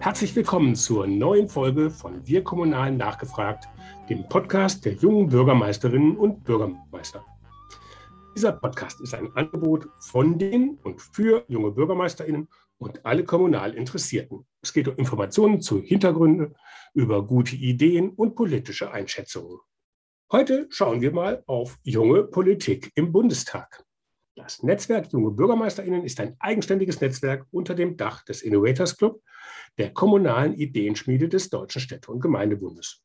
Herzlich willkommen zur neuen Folge von Wir Kommunalen nachgefragt, dem Podcast der jungen Bürgermeisterinnen und Bürgermeister. Dieser Podcast ist ein Angebot von den und für junge Bürgermeisterinnen und alle kommunal Interessierten. Es geht um Informationen zu Hintergründen, über gute Ideen und politische Einschätzungen. Heute schauen wir mal auf junge Politik im Bundestag. Das Netzwerk Junge BürgermeisterInnen ist ein eigenständiges Netzwerk unter dem Dach des Innovators Club, der kommunalen Ideenschmiede des Deutschen Städte- und Gemeindebundes.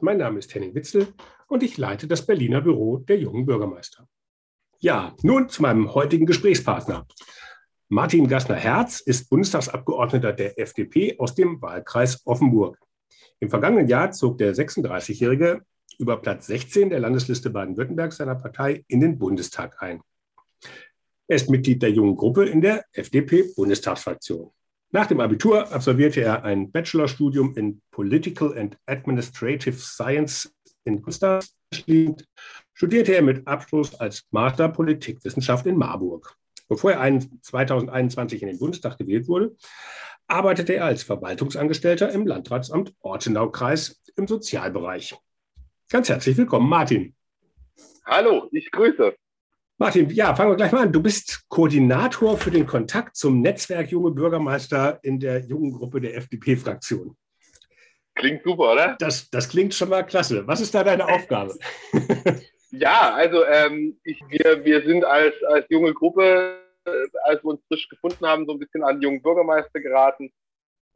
Mein Name ist Henning Witzel und ich leite das Berliner Büro der jungen Bürgermeister. Ja, nun zu meinem heutigen Gesprächspartner. Martin Gassner-Herz ist Bundestagsabgeordneter der FDP aus dem Wahlkreis Offenburg. Im vergangenen Jahr zog der 36-Jährige über Platz 16 der Landesliste Baden-Württemberg seiner Partei in den Bundestag ein. Er ist Mitglied der jungen Gruppe in der FDP-Bundestagsfraktion. Nach dem Abitur absolvierte er ein Bachelorstudium in Political and Administrative Science in Gustav. Studierte er mit Abschluss als Master Politikwissenschaft in Marburg. Bevor er 2021 in den Bundestag gewählt wurde, arbeitete er als Verwaltungsangestellter im Landratsamt Ortenau-Kreis im Sozialbereich. Ganz herzlich willkommen, Martin. Hallo, ich grüße. Martin, ja, fangen wir gleich mal an. Du bist Koordinator für den Kontakt zum Netzwerk Junge Bürgermeister in der jungen Gruppe der FDP-Fraktion. Klingt super, oder? Das, das klingt schon mal klasse. Was ist da deine Aufgabe? ja, also ähm, ich, wir, wir sind als, als junge Gruppe, äh, als wir uns frisch gefunden haben, so ein bisschen an jungen Bürgermeister geraten.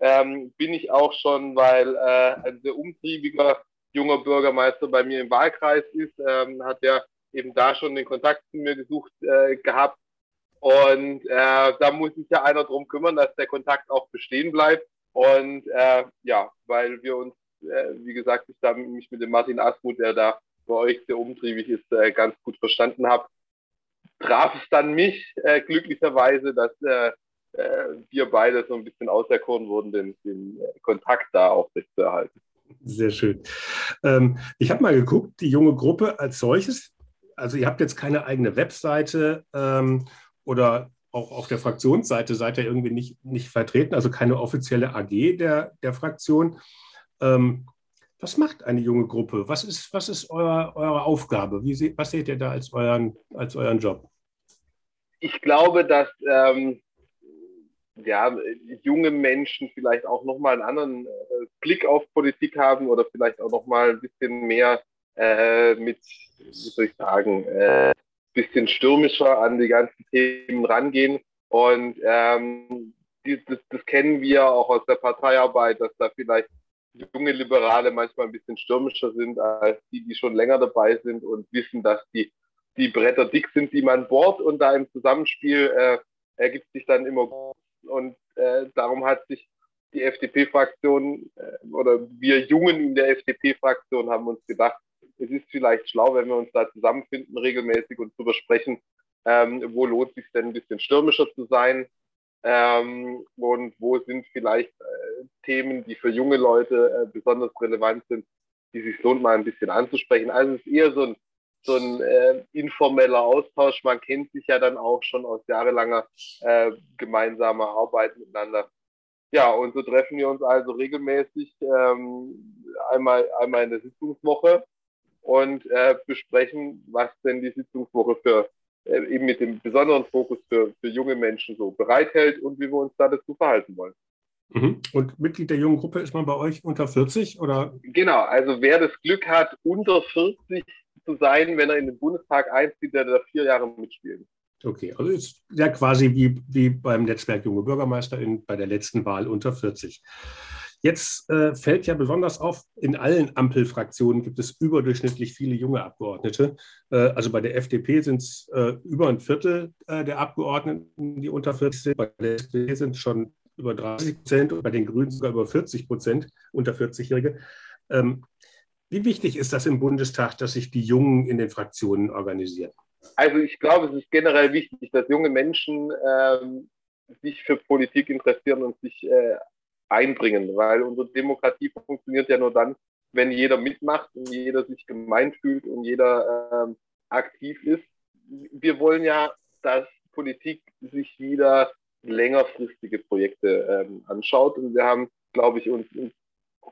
Ähm, bin ich auch schon, weil äh, ein sehr umtriebiger junger Bürgermeister bei mir im Wahlkreis ist, ähm, hat er eben da schon den Kontakt zu mir gesucht äh, gehabt. Und äh, da muss sich ja einer drum kümmern, dass der Kontakt auch bestehen bleibt. Und äh, ja, weil wir uns, äh, wie gesagt, ich da mich mit dem Martin Asmuth, der da bei euch sehr umtriebig ist, äh, ganz gut verstanden habe, traf es dann mich äh, glücklicherweise, dass äh, äh, wir beide so ein bisschen auserkoren wurden, den, den Kontakt da aufrechtzuerhalten. Sehr schön. Ähm, ich habe mal geguckt, die junge Gruppe als solches, also ihr habt jetzt keine eigene Webseite ähm, oder auch auf der Fraktionsseite seid ihr irgendwie nicht, nicht vertreten, also keine offizielle AG der, der Fraktion. Ähm, was macht eine junge Gruppe? Was ist, was ist euer, eure Aufgabe? Wie se, was seht ihr da als euren, als euren Job? Ich glaube, dass ähm, ja, junge Menschen vielleicht auch nochmal einen anderen äh, Blick auf Politik haben oder vielleicht auch nochmal ein bisschen mehr äh, mit, wie soll ich sagen, äh, bisschen stürmischer an die ganzen Themen rangehen. Und ähm, die, das, das kennen wir auch aus der Parteiarbeit, dass da vielleicht junge Liberale manchmal ein bisschen stürmischer sind als die, die schon länger dabei sind und wissen, dass die, die Bretter dick sind, die man bohrt und da im Zusammenspiel äh, ergibt sich dann immer gut. Und äh, darum hat sich die FDP-Fraktion äh, oder wir Jungen in der FDP-Fraktion haben uns gedacht, es ist vielleicht schlau, wenn wir uns da zusammenfinden regelmäßig und darüber sprechen, ähm, wo lohnt sich denn ein bisschen stürmischer zu sein ähm, und wo sind vielleicht äh, Themen, die für junge Leute äh, besonders relevant sind, die sich lohnt, mal ein bisschen anzusprechen. Also es ist eher so ein, so ein äh, informeller Austausch. Man kennt sich ja dann auch schon aus jahrelanger äh, gemeinsamer Arbeit miteinander. Ja, und so treffen wir uns also regelmäßig ähm, einmal, einmal in der Sitzungswoche und äh, besprechen, was denn die Sitzungswoche für äh, eben mit dem besonderen Fokus für, für junge Menschen so bereithält und wie wir uns da dazu verhalten wollen. Mhm. Und Mitglied der jungen Gruppe ist man bei euch unter 40 oder? Genau, also wer das Glück hat, unter 40 zu sein, wenn er in den Bundestag einzieht, der da vier Jahre mitspielt. Okay, also ist ja quasi wie, wie beim Netzwerk Junge Bürgermeister in, bei der letzten Wahl unter 40. Jetzt äh, fällt ja besonders auf, in allen Ampelfraktionen gibt es überdurchschnittlich viele junge Abgeordnete. Äh, also bei der FDP sind es äh, über ein Viertel äh, der Abgeordneten, die unter 40 sind. Bei der SPD sind es schon über 30 Prozent und bei den Grünen sogar über 40 Prozent unter 40-Jährige. Ähm, wie wichtig ist das im Bundestag, dass sich die Jungen in den Fraktionen organisieren? Also ich glaube, es ist generell wichtig, dass junge Menschen ähm, sich für Politik interessieren und sich äh, einbringen, weil unsere Demokratie funktioniert ja nur dann, wenn jeder mitmacht und jeder sich gemeint fühlt und jeder ähm, aktiv ist. Wir wollen ja, dass Politik sich wieder längerfristige Projekte ähm, anschaut. Und wir haben, glaube ich, uns,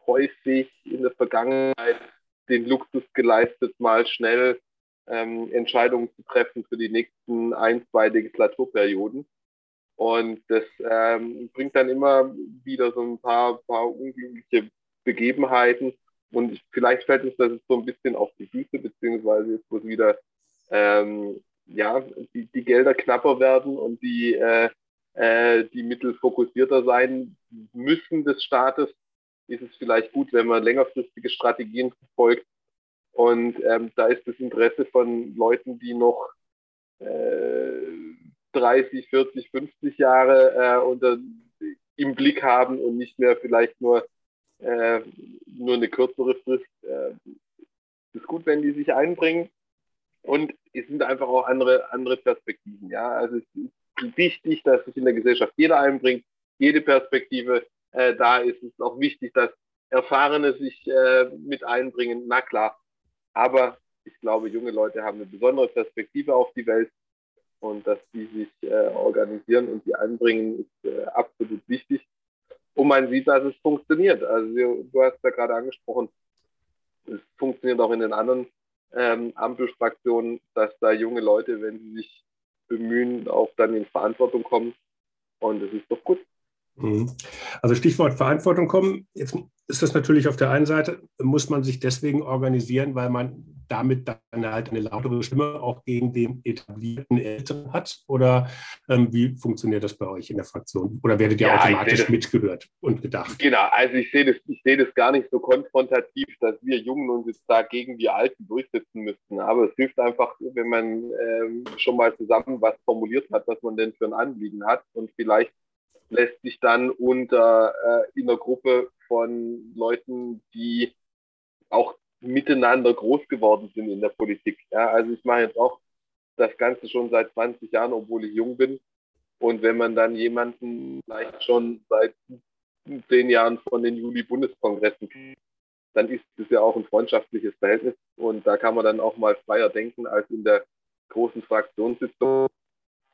häufig in der Vergangenheit den Luxus geleistet, mal schnell ähm, Entscheidungen zu treffen für die nächsten ein, zwei Legislaturperioden. Und das ähm, bringt dann immer wieder so ein paar, paar unglückliche Begebenheiten. Und ich, vielleicht fällt uns das so ein bisschen auf die Füße, beziehungsweise jetzt, es wieder ähm, ja, die, die Gelder knapper werden und die, äh, äh, die Mittel fokussierter sein müssen des Staates, ist es vielleicht gut, wenn man längerfristige Strategien verfolgt. Und ähm, da ist das Interesse von Leuten, die noch äh, 30, 40, 50 Jahre äh, unter, im Blick haben und nicht mehr vielleicht nur, äh, nur eine kürzere Frist. Äh, ist gut, wenn die sich einbringen. Und es sind einfach auch andere, andere Perspektiven. Ja? Also es ist wichtig, dass sich in der Gesellschaft jeder einbringt, jede Perspektive äh, da ist. Es ist auch wichtig, dass Erfahrene sich äh, mit einbringen. Na klar. Aber ich glaube, junge Leute haben eine besondere Perspektive auf die Welt und dass die sich äh, organisieren und die einbringen, ist äh, absolut wichtig. Und man sieht, dass es funktioniert. Also du hast ja gerade angesprochen, es funktioniert auch in den anderen ähm, Ampelfraktionen, dass da junge Leute, wenn sie sich bemühen, auch dann in Verantwortung kommen. Und das ist doch gut. Mhm. Also Stichwort Verantwortung kommen. Jetzt ist das natürlich auf der einen Seite, muss man sich deswegen organisieren, weil man damit dann halt eine lautere Stimme auch gegen den etablierten Eltern hat? Oder ähm, wie funktioniert das bei euch in der Fraktion? Oder werdet ihr ja, automatisch mitgehört und gedacht? Genau, also ich sehe das, ich sehe das gar nicht so konfrontativ, dass wir Jungen uns jetzt da gegen die Alten durchsetzen müssten. Aber es hilft einfach, wenn man ähm, schon mal zusammen was formuliert hat, was man denn für ein Anliegen hat und vielleicht lässt sich dann unter äh, in der Gruppe von Leuten, die auch miteinander groß geworden sind in der Politik. Ja, also ich mache jetzt auch das Ganze schon seit 20 Jahren, obwohl ich jung bin. Und wenn man dann jemanden vielleicht schon seit zehn Jahren von den Juli-Bundeskongressen kennt, dann ist es ja auch ein freundschaftliches Verhältnis. Und da kann man dann auch mal freier denken als in der großen Fraktionssitzung.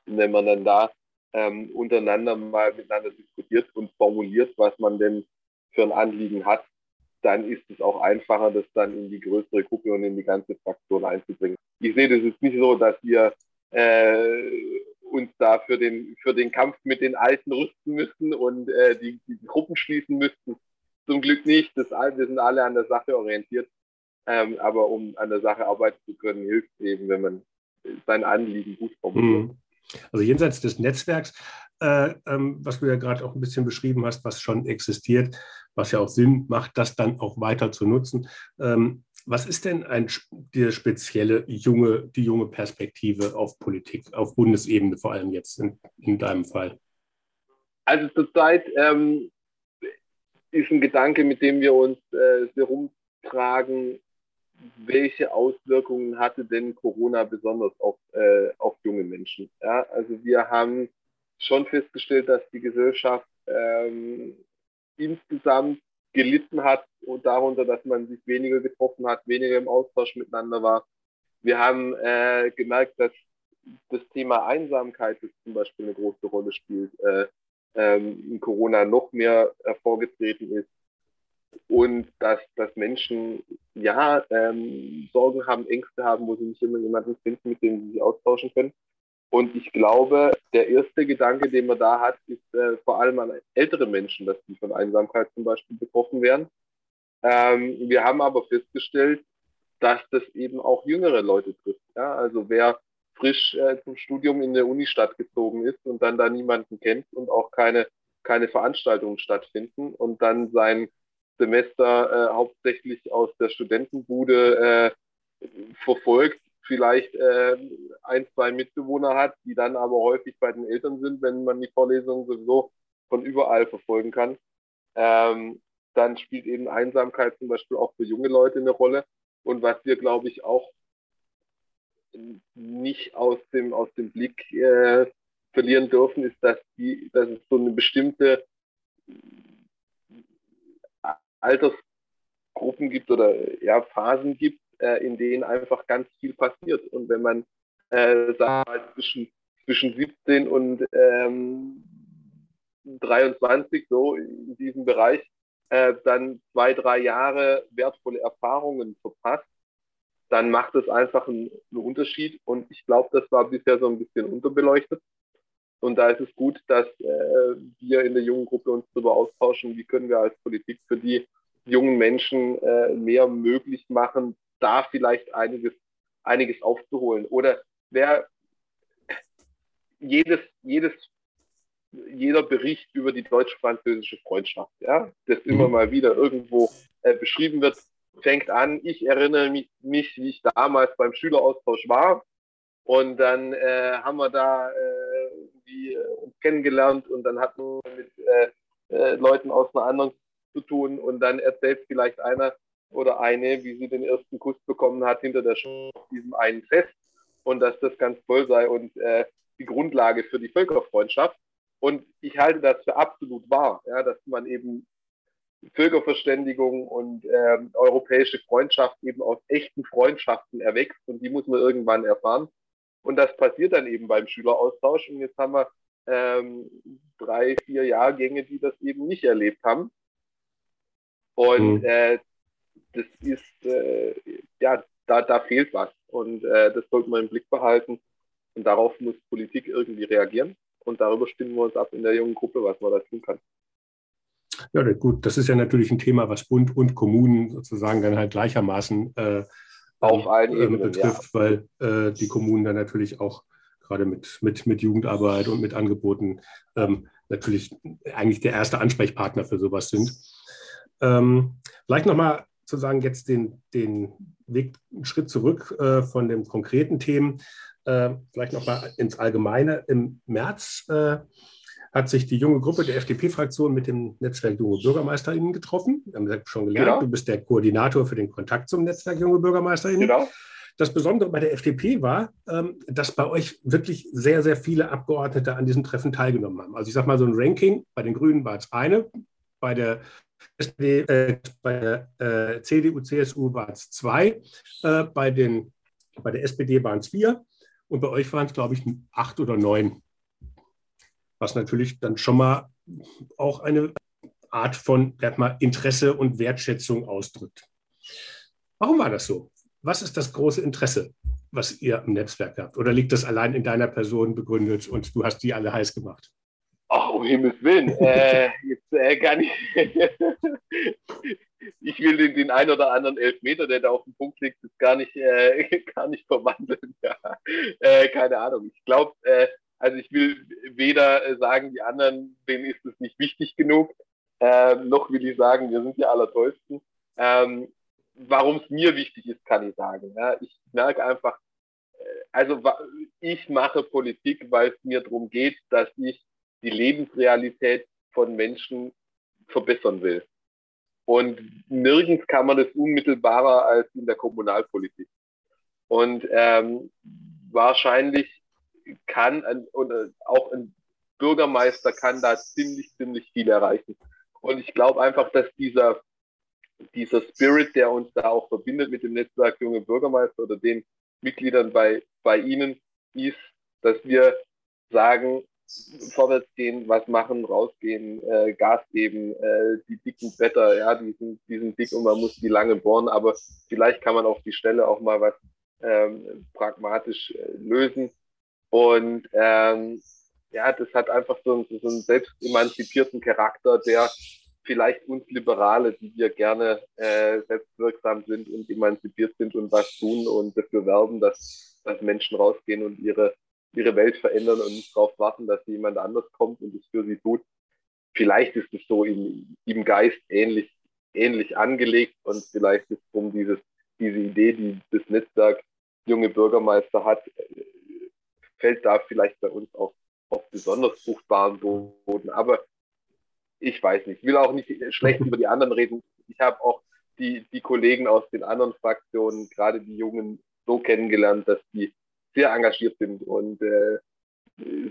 Wenn man dann da ähm, untereinander mal miteinander diskutiert und formuliert, was man denn für ein Anliegen hat, dann ist es auch einfacher, das dann in die größere Gruppe und in die ganze Fraktion einzubringen. Ich sehe das jetzt nicht so, dass wir äh, uns da für den, für den Kampf mit den Alten rüsten müssen und äh, die, die Gruppen schließen müssten. Zum Glück nicht. Das, wir sind alle an der Sache orientiert. Ähm, aber um an der Sache arbeiten zu können, hilft es eben, wenn man sein Anliegen gut formuliert. Mhm. Also jenseits des Netzwerks, äh, ähm, was du ja gerade auch ein bisschen beschrieben hast, was schon existiert, was ja auch Sinn macht, das dann auch weiter zu nutzen. Ähm, was ist denn ein, die spezielle junge, die junge Perspektive auf Politik, auf Bundesebene vor allem jetzt in, in deinem Fall? Also zurzeit ähm, ist ein Gedanke, mit dem wir uns äh, sehr rumtragen, welche Auswirkungen hatte denn Corona besonders auf, äh, auf junge Menschen? Ja, also wir haben schon festgestellt, dass die Gesellschaft ähm, insgesamt gelitten hat und darunter, dass man sich weniger getroffen hat, weniger im Austausch miteinander war. Wir haben äh, gemerkt, dass das Thema Einsamkeit das zum Beispiel eine große Rolle spielt, äh, ähm, in Corona noch mehr hervorgetreten ist und dass, dass Menschen ja ähm, Sorgen haben, Ängste haben, wo sie nicht immer jemanden finden, mit dem sie sich austauschen können. Und ich glaube, der erste Gedanke, den man da hat, ist äh, vor allem an ältere Menschen, dass die von Einsamkeit zum Beispiel betroffen wären. Ähm, wir haben aber festgestellt, dass das eben auch jüngere Leute trifft. Ja? Also wer frisch äh, zum Studium in der Unistadt gezogen ist und dann da niemanden kennt und auch keine, keine Veranstaltungen stattfinden und dann sein Semester äh, hauptsächlich aus der Studentenbude äh, verfolgt, vielleicht äh, ein, zwei Mitbewohner hat, die dann aber häufig bei den Eltern sind, wenn man die Vorlesungen sowieso von überall verfolgen kann. Ähm, dann spielt eben Einsamkeit zum Beispiel auch für junge Leute eine Rolle. Und was wir, glaube ich, auch nicht aus dem, aus dem Blick äh, verlieren dürfen, ist, dass, die, dass es so eine bestimmte Altersgruppen gibt oder ja, Phasen gibt, äh, in denen einfach ganz viel passiert. Und wenn man äh, sagt, zwischen, zwischen 17 und ähm, 23, so in diesem Bereich, äh, dann zwei, drei Jahre wertvolle Erfahrungen verpasst, dann macht es einfach einen, einen Unterschied. Und ich glaube, das war bisher so ein bisschen unterbeleuchtet. Und da ist es gut, dass äh, wir in der jungen Gruppe uns darüber austauschen, wie können wir als Politik für die jungen Menschen äh, mehr möglich machen, da vielleicht einiges, einiges aufzuholen. Oder wer jedes, jedes, jeder Bericht über die deutsch-französische Freundschaft, ja, das immer mhm. mal wieder irgendwo äh, beschrieben wird, fängt an. Ich erinnere mich, mich, wie ich damals beim Schüleraustausch war. Und dann äh, haben wir da äh, die, äh, uns kennengelernt und dann hatten wir mit äh, äh, Leuten aus einer anderen zu tun und dann erzählt vielleicht einer oder eine, wie sie den ersten Kuss bekommen hat hinter der auf diesem einen Fest und dass das ganz toll sei und äh, die Grundlage für die Völkerfreundschaft. Und ich halte das für absolut wahr, ja, dass man eben Völkerverständigung und äh, europäische Freundschaft eben aus echten Freundschaften erwächst und die muss man irgendwann erfahren. Und das passiert dann eben beim Schüleraustausch. Und jetzt haben wir ähm, drei, vier Jahrgänge, die das eben nicht erlebt haben. Und mhm. äh, das ist, äh, ja, da, da fehlt was. Und äh, das sollte man im Blick behalten. Und darauf muss Politik irgendwie reagieren. Und darüber stimmen wir uns ab in der jungen Gruppe, was man da tun kann. Ja, gut, das ist ja natürlich ein Thema, was Bund und Kommunen sozusagen dann halt gleichermaßen äh, auf allen ähm, Ebenen betrifft, ja. weil äh, die Kommunen dann natürlich auch gerade mit, mit, mit Jugendarbeit und mit Angeboten ähm, natürlich eigentlich der erste Ansprechpartner für sowas sind. Ähm, vielleicht nochmal zu sagen, jetzt den, den Weg einen Schritt zurück äh, von den konkreten Themen, äh, vielleicht nochmal ins Allgemeine. Im März äh, hat sich die junge Gruppe der FDP-Fraktion mit dem Netzwerk Junge BürgermeisterInnen getroffen. Wir haben schon gelernt, genau. du bist der Koordinator für den Kontakt zum Netzwerk Junge BürgermeisterInnen. Genau. Das Besondere bei der FDP war, ähm, dass bei euch wirklich sehr, sehr viele Abgeordnete an diesem Treffen teilgenommen haben. Also ich sage mal so ein Ranking, bei den Grünen war es eine, bei der SPD, äh, bei der äh, CDU, CSU waren es zwei, äh, bei, den, bei der SPD waren es vier und bei euch waren es, glaube ich, acht oder neun was natürlich dann schon mal auch eine Art von mal, Interesse und Wertschätzung ausdrückt. Warum war das so? Was ist das große Interesse, was ihr im Netzwerk habt? Oder liegt das allein in deiner Person begründet und du hast die alle heiß gemacht? Ach, um Himmels Willen. äh, jetzt äh, kann ich. ich will den, den ein oder anderen Elfmeter, der da auf dem Punkt liegt, gar nicht, äh, gar nicht verwandeln. Ja. Äh, keine Ahnung. Ich glaube, äh, also ich will weder äh, sagen, die anderen, denen ist es nicht wichtig genug, äh, noch will ich sagen, wir sind die Allertollsten. Ähm, Warum es mir wichtig ist, kann ich sagen. Ja, ich merke einfach, äh, also ich mache Politik, weil es mir darum geht, dass ich die Lebensrealität von Menschen verbessern will. Und nirgends kann man das unmittelbarer als in der Kommunalpolitik. Und ähm, wahrscheinlich kann ein, und äh, auch ein Bürgermeister kann da ziemlich, ziemlich viel erreichen. Und ich glaube einfach, dass dieser, dieser Spirit, der uns da auch verbindet mit dem Netzwerk Junge Bürgermeister oder den Mitgliedern bei, bei Ihnen, ist, dass wir sagen, vorwärts gehen, was machen, rausgehen, äh, Gas geben, äh, die dicken Bretter, ja, die sind, die sind dick und man muss die lange bohren, aber vielleicht kann man auf die Stelle auch mal was ähm, pragmatisch äh, lösen. Und ähm, ja, das hat einfach so einen, so einen selbstemanzipierten Charakter, der vielleicht uns Liberale, die wir gerne äh, selbstwirksam sind und emanzipiert sind und was tun und dafür werben, dass, dass Menschen rausgehen und ihre, ihre Welt verändern und nicht darauf warten, dass jemand anders kommt und es für sie tut. Vielleicht ist es so im, im Geist ähnlich, ähnlich angelegt und vielleicht ist es um dieses, diese Idee, die das Netzwerk junge Bürgermeister hat, fällt da vielleicht bei uns auf, auf besonders fruchtbaren Boden. Aber ich weiß nicht. Ich will auch nicht schlecht über die anderen reden. Ich habe auch die, die Kollegen aus den anderen Fraktionen, gerade die Jungen, so kennengelernt, dass die sehr engagiert sind und äh,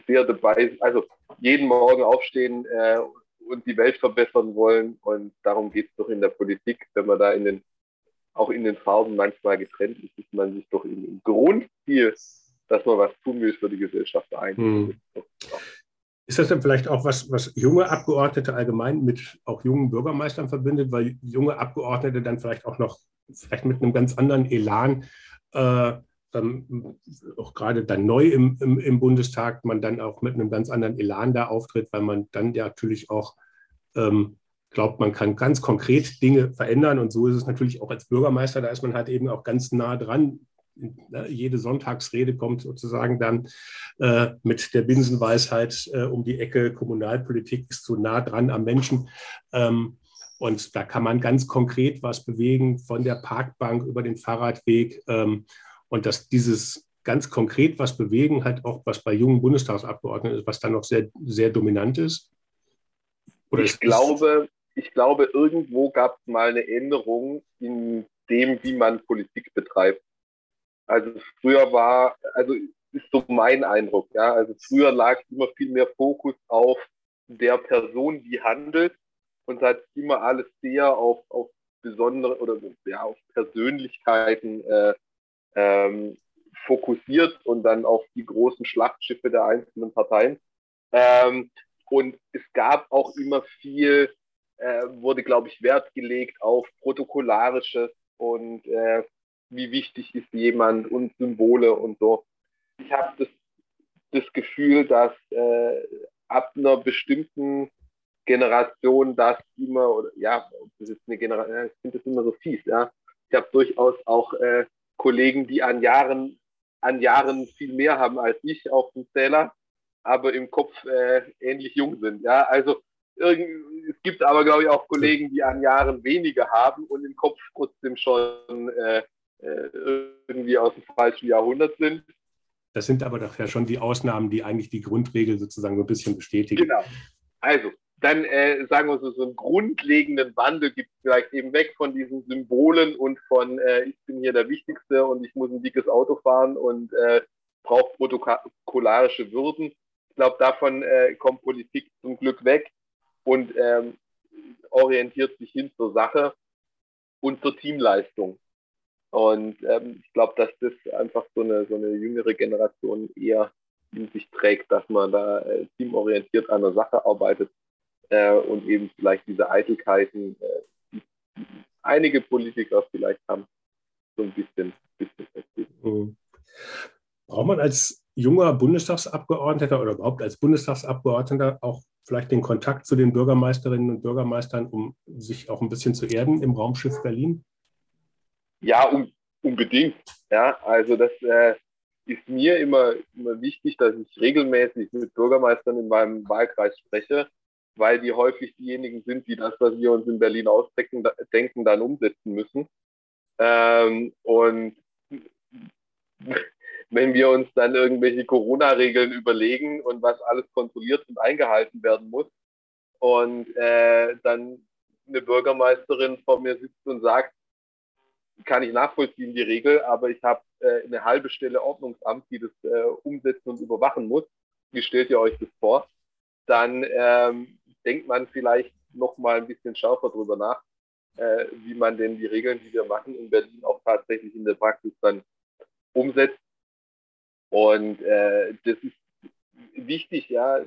sehr dabei, also jeden Morgen aufstehen äh, und die Welt verbessern wollen. Und darum geht es doch in der Politik, wenn man da in den, auch in den Farben manchmal getrennt ist, ist man sich doch im Grundstil dass man was tun will für die Gesellschaft ein. Hm. Ist das dann vielleicht auch was, was junge Abgeordnete allgemein mit auch jungen Bürgermeistern verbindet, weil junge Abgeordnete dann vielleicht auch noch, vielleicht mit einem ganz anderen Elan, äh, ähm, auch gerade dann neu im, im, im, Bundestag, man dann auch mit einem ganz anderen Elan da auftritt, weil man dann ja natürlich auch ähm, glaubt, man kann ganz konkret Dinge verändern. Und so ist es natürlich auch als Bürgermeister, da ist man halt eben auch ganz nah dran jede Sonntagsrede kommt sozusagen dann äh, mit der Binsenweisheit äh, um die Ecke, Kommunalpolitik ist so nah dran am Menschen. Ähm, und da kann man ganz konkret was bewegen, von der Parkbank über den Fahrradweg. Ähm, und dass dieses ganz konkret was bewegen, halt auch was bei jungen Bundestagsabgeordneten ist, was dann noch sehr, sehr dominant ist. Oder ich, glaube, ich glaube, irgendwo gab es mal eine Änderung in dem, wie man Politik betreibt. Also früher war, also ist so mein Eindruck, ja. Also früher lag immer viel mehr Fokus auf der Person, die handelt und hat immer alles sehr auf, auf besondere oder ja, auf Persönlichkeiten äh, ähm, fokussiert und dann auf die großen Schlachtschiffe der einzelnen Parteien. Ähm, und es gab auch immer viel, äh, wurde, glaube ich, Wert gelegt auf Protokollarisches und äh, wie wichtig ist jemand und Symbole und so. Ich habe das, das Gefühl, dass äh, ab einer bestimmten Generation das immer, oder ja, das ist eine Generation, ich finde das immer so fies, ja. Ich habe durchaus auch äh, Kollegen, die an Jahren, an Jahren viel mehr haben als ich auf dem Zähler, aber im Kopf äh, ähnlich jung sind. Ja, also es gibt aber, glaube ich, auch Kollegen, die an Jahren weniger haben und im Kopf trotzdem schon äh, äh, irgendwie aus dem falschen Jahrhundert sind. Das sind aber doch ja schon die Ausnahmen, die eigentlich die Grundregel sozusagen ein bisschen bestätigen. Genau. Also, dann äh, sagen wir so, so einen grundlegenden Wandel gibt es vielleicht eben weg von diesen Symbolen und von äh, ich bin hier der Wichtigste und ich muss ein dickes Auto fahren und äh, brauche protokollarische Würden. Ich glaube, davon äh, kommt Politik zum Glück weg und ähm, orientiert sich hin zur Sache und zur Teamleistung. Und ähm, ich glaube, dass das einfach so eine, so eine jüngere Generation eher in sich trägt, dass man da äh, teamorientiert an der Sache arbeitet äh, und eben vielleicht diese Eitelkeiten, äh, die einige Politiker vielleicht haben, so ein bisschen, bisschen mhm. Braucht man als junger Bundestagsabgeordneter oder überhaupt als Bundestagsabgeordneter auch vielleicht den Kontakt zu den Bürgermeisterinnen und Bürgermeistern, um sich auch ein bisschen zu erden im Raumschiff Berlin? Ja, un unbedingt. Ja, also das äh, ist mir immer, immer wichtig, dass ich regelmäßig mit Bürgermeistern in meinem Wahlkreis spreche, weil die häufig diejenigen sind, die das, was wir uns in Berlin ausdenken, denken, dann umsetzen müssen. Ähm, und wenn wir uns dann irgendwelche Corona-Regeln überlegen und was alles kontrolliert und eingehalten werden muss und äh, dann eine Bürgermeisterin vor mir sitzt und sagt, kann ich nachvollziehen, die Regel, aber ich habe äh, eine halbe Stelle Ordnungsamt, die das äh, umsetzen und überwachen muss. Wie stellt ihr euch das vor? Dann ähm, denkt man vielleicht noch mal ein bisschen schärfer drüber nach, äh, wie man denn die Regeln, die wir machen, in Berlin auch tatsächlich in der Praxis dann umsetzt. Und äh, das ist wichtig, ja.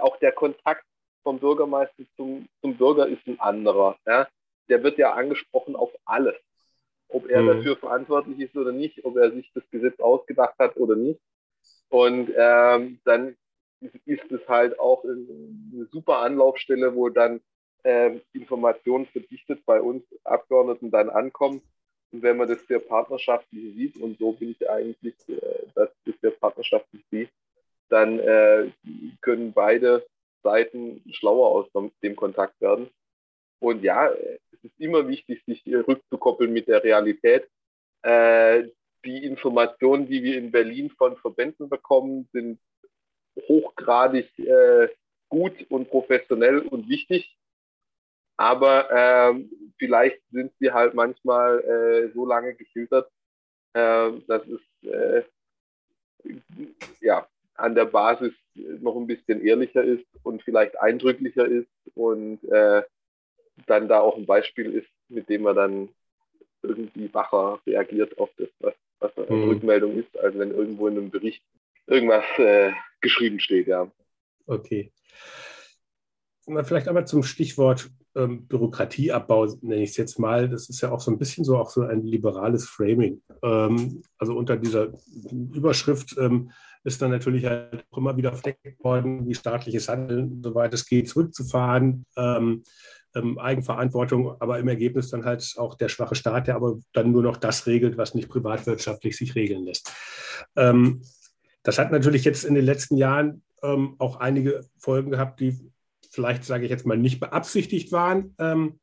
Auch der Kontakt vom Bürgermeister zum, zum Bürger ist ein anderer. Ja? Der wird ja angesprochen auf alles ob er mhm. dafür verantwortlich ist oder nicht, ob er sich das Gesetz ausgedacht hat oder nicht. Und ähm, dann ist es halt auch eine super Anlaufstelle, wo dann äh, Informationen verdichtet bei uns Abgeordneten dann ankommen. Und wenn man das sehr partnerschaftlich sieht, und so bin ich eigentlich, äh, dass das sehr partnerschaftlich sieht, dann äh, können beide Seiten schlauer aus dem Kontakt werden. Und ja, es ist immer wichtig, sich rückzukoppeln mit der Realität. Äh, die Informationen, die wir in Berlin von Verbänden bekommen, sind hochgradig äh, gut und professionell und wichtig. Aber äh, vielleicht sind sie halt manchmal äh, so lange gefiltert, äh, dass es äh, ja, an der Basis noch ein bisschen ehrlicher ist und vielleicht eindrücklicher ist und äh, dann da auch ein Beispiel ist, mit dem man dann irgendwie wacher reagiert auf das, was, was eine mhm. Rückmeldung ist, als wenn irgendwo in einem Bericht irgendwas äh, geschrieben steht, ja. Okay. Vielleicht aber zum Stichwort ähm, Bürokratieabbau, nenne ich es jetzt mal. Das ist ja auch so ein bisschen so auch so ein liberales Framing. Ähm, also unter dieser Überschrift ähm, ist dann natürlich halt auch immer wieder verdeckt worden, wie staatliches Handeln, soweit es geht, zurückzufahren. Ähm, ähm, Eigenverantwortung, aber im Ergebnis dann halt auch der schwache Staat, der aber dann nur noch das regelt, was nicht privatwirtschaftlich sich regeln lässt. Ähm, das hat natürlich jetzt in den letzten Jahren ähm, auch einige Folgen gehabt, die vielleicht, sage ich jetzt mal, nicht beabsichtigt waren. Ähm,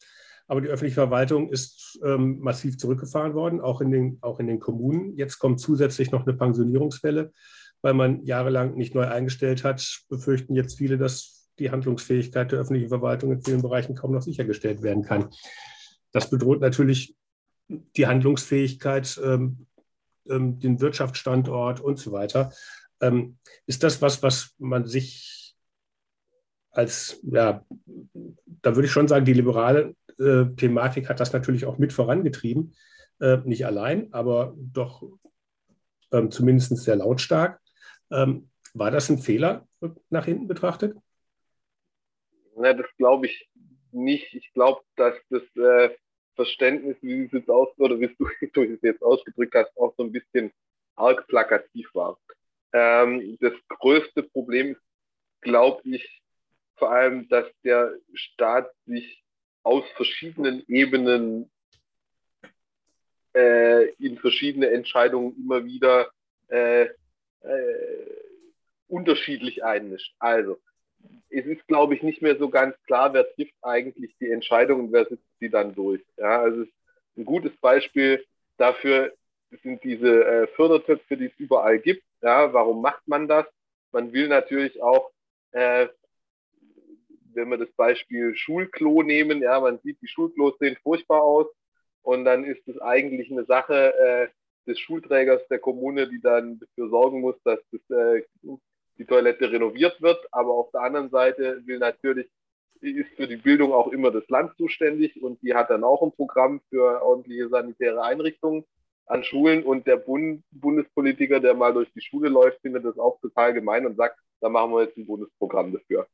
aber die öffentliche Verwaltung ist ähm, massiv zurückgefahren worden, auch in, den, auch in den Kommunen. Jetzt kommt zusätzlich noch eine Pensionierungswelle, weil man jahrelang nicht neu eingestellt hat. Befürchten jetzt viele, dass die Handlungsfähigkeit der öffentlichen Verwaltung in vielen Bereichen kaum noch sichergestellt werden kann. Das bedroht natürlich die Handlungsfähigkeit, ähm, ähm, den Wirtschaftsstandort und so weiter. Ähm, ist das was, was man sich als, ja, da würde ich schon sagen, die liberale äh, Thematik hat das natürlich auch mit vorangetrieben. Äh, nicht allein, aber doch ähm, zumindest sehr lautstark. Ähm, war das ein Fehler nach hinten betrachtet? Na, das glaube ich nicht. Ich glaube, dass das äh, Verständnis, wie es jetzt aus oder wie du, du es jetzt ausgedrückt hast, auch so ein bisschen arg plakativ war. Ähm, das größte Problem ist, glaube ich, vor allem, dass der Staat sich aus verschiedenen Ebenen äh, in verschiedene Entscheidungen immer wieder äh, äh, unterschiedlich einmischt. Also, es ist, glaube ich, nicht mehr so ganz klar, wer trifft eigentlich die Entscheidung und wer setzt sie dann durch. Ja, also ein gutes Beispiel dafür sind diese äh, Fördertöpfe, die es überall gibt. Ja, warum macht man das? Man will natürlich auch, äh, wenn wir das Beispiel Schulklo nehmen, ja, man sieht, die Schulklos sehen furchtbar aus und dann ist es eigentlich eine Sache äh, des Schulträgers der Kommune, die dann dafür sorgen muss, dass das äh, die Toilette renoviert wird. Aber auf der anderen Seite will natürlich, ist für die Bildung auch immer das Land zuständig und die hat dann auch ein Programm für ordentliche sanitäre Einrichtungen an Schulen und der Bund, Bundespolitiker, der mal durch die Schule läuft, findet das auch total gemein und sagt, da machen wir jetzt ein Bundesprogramm dafür.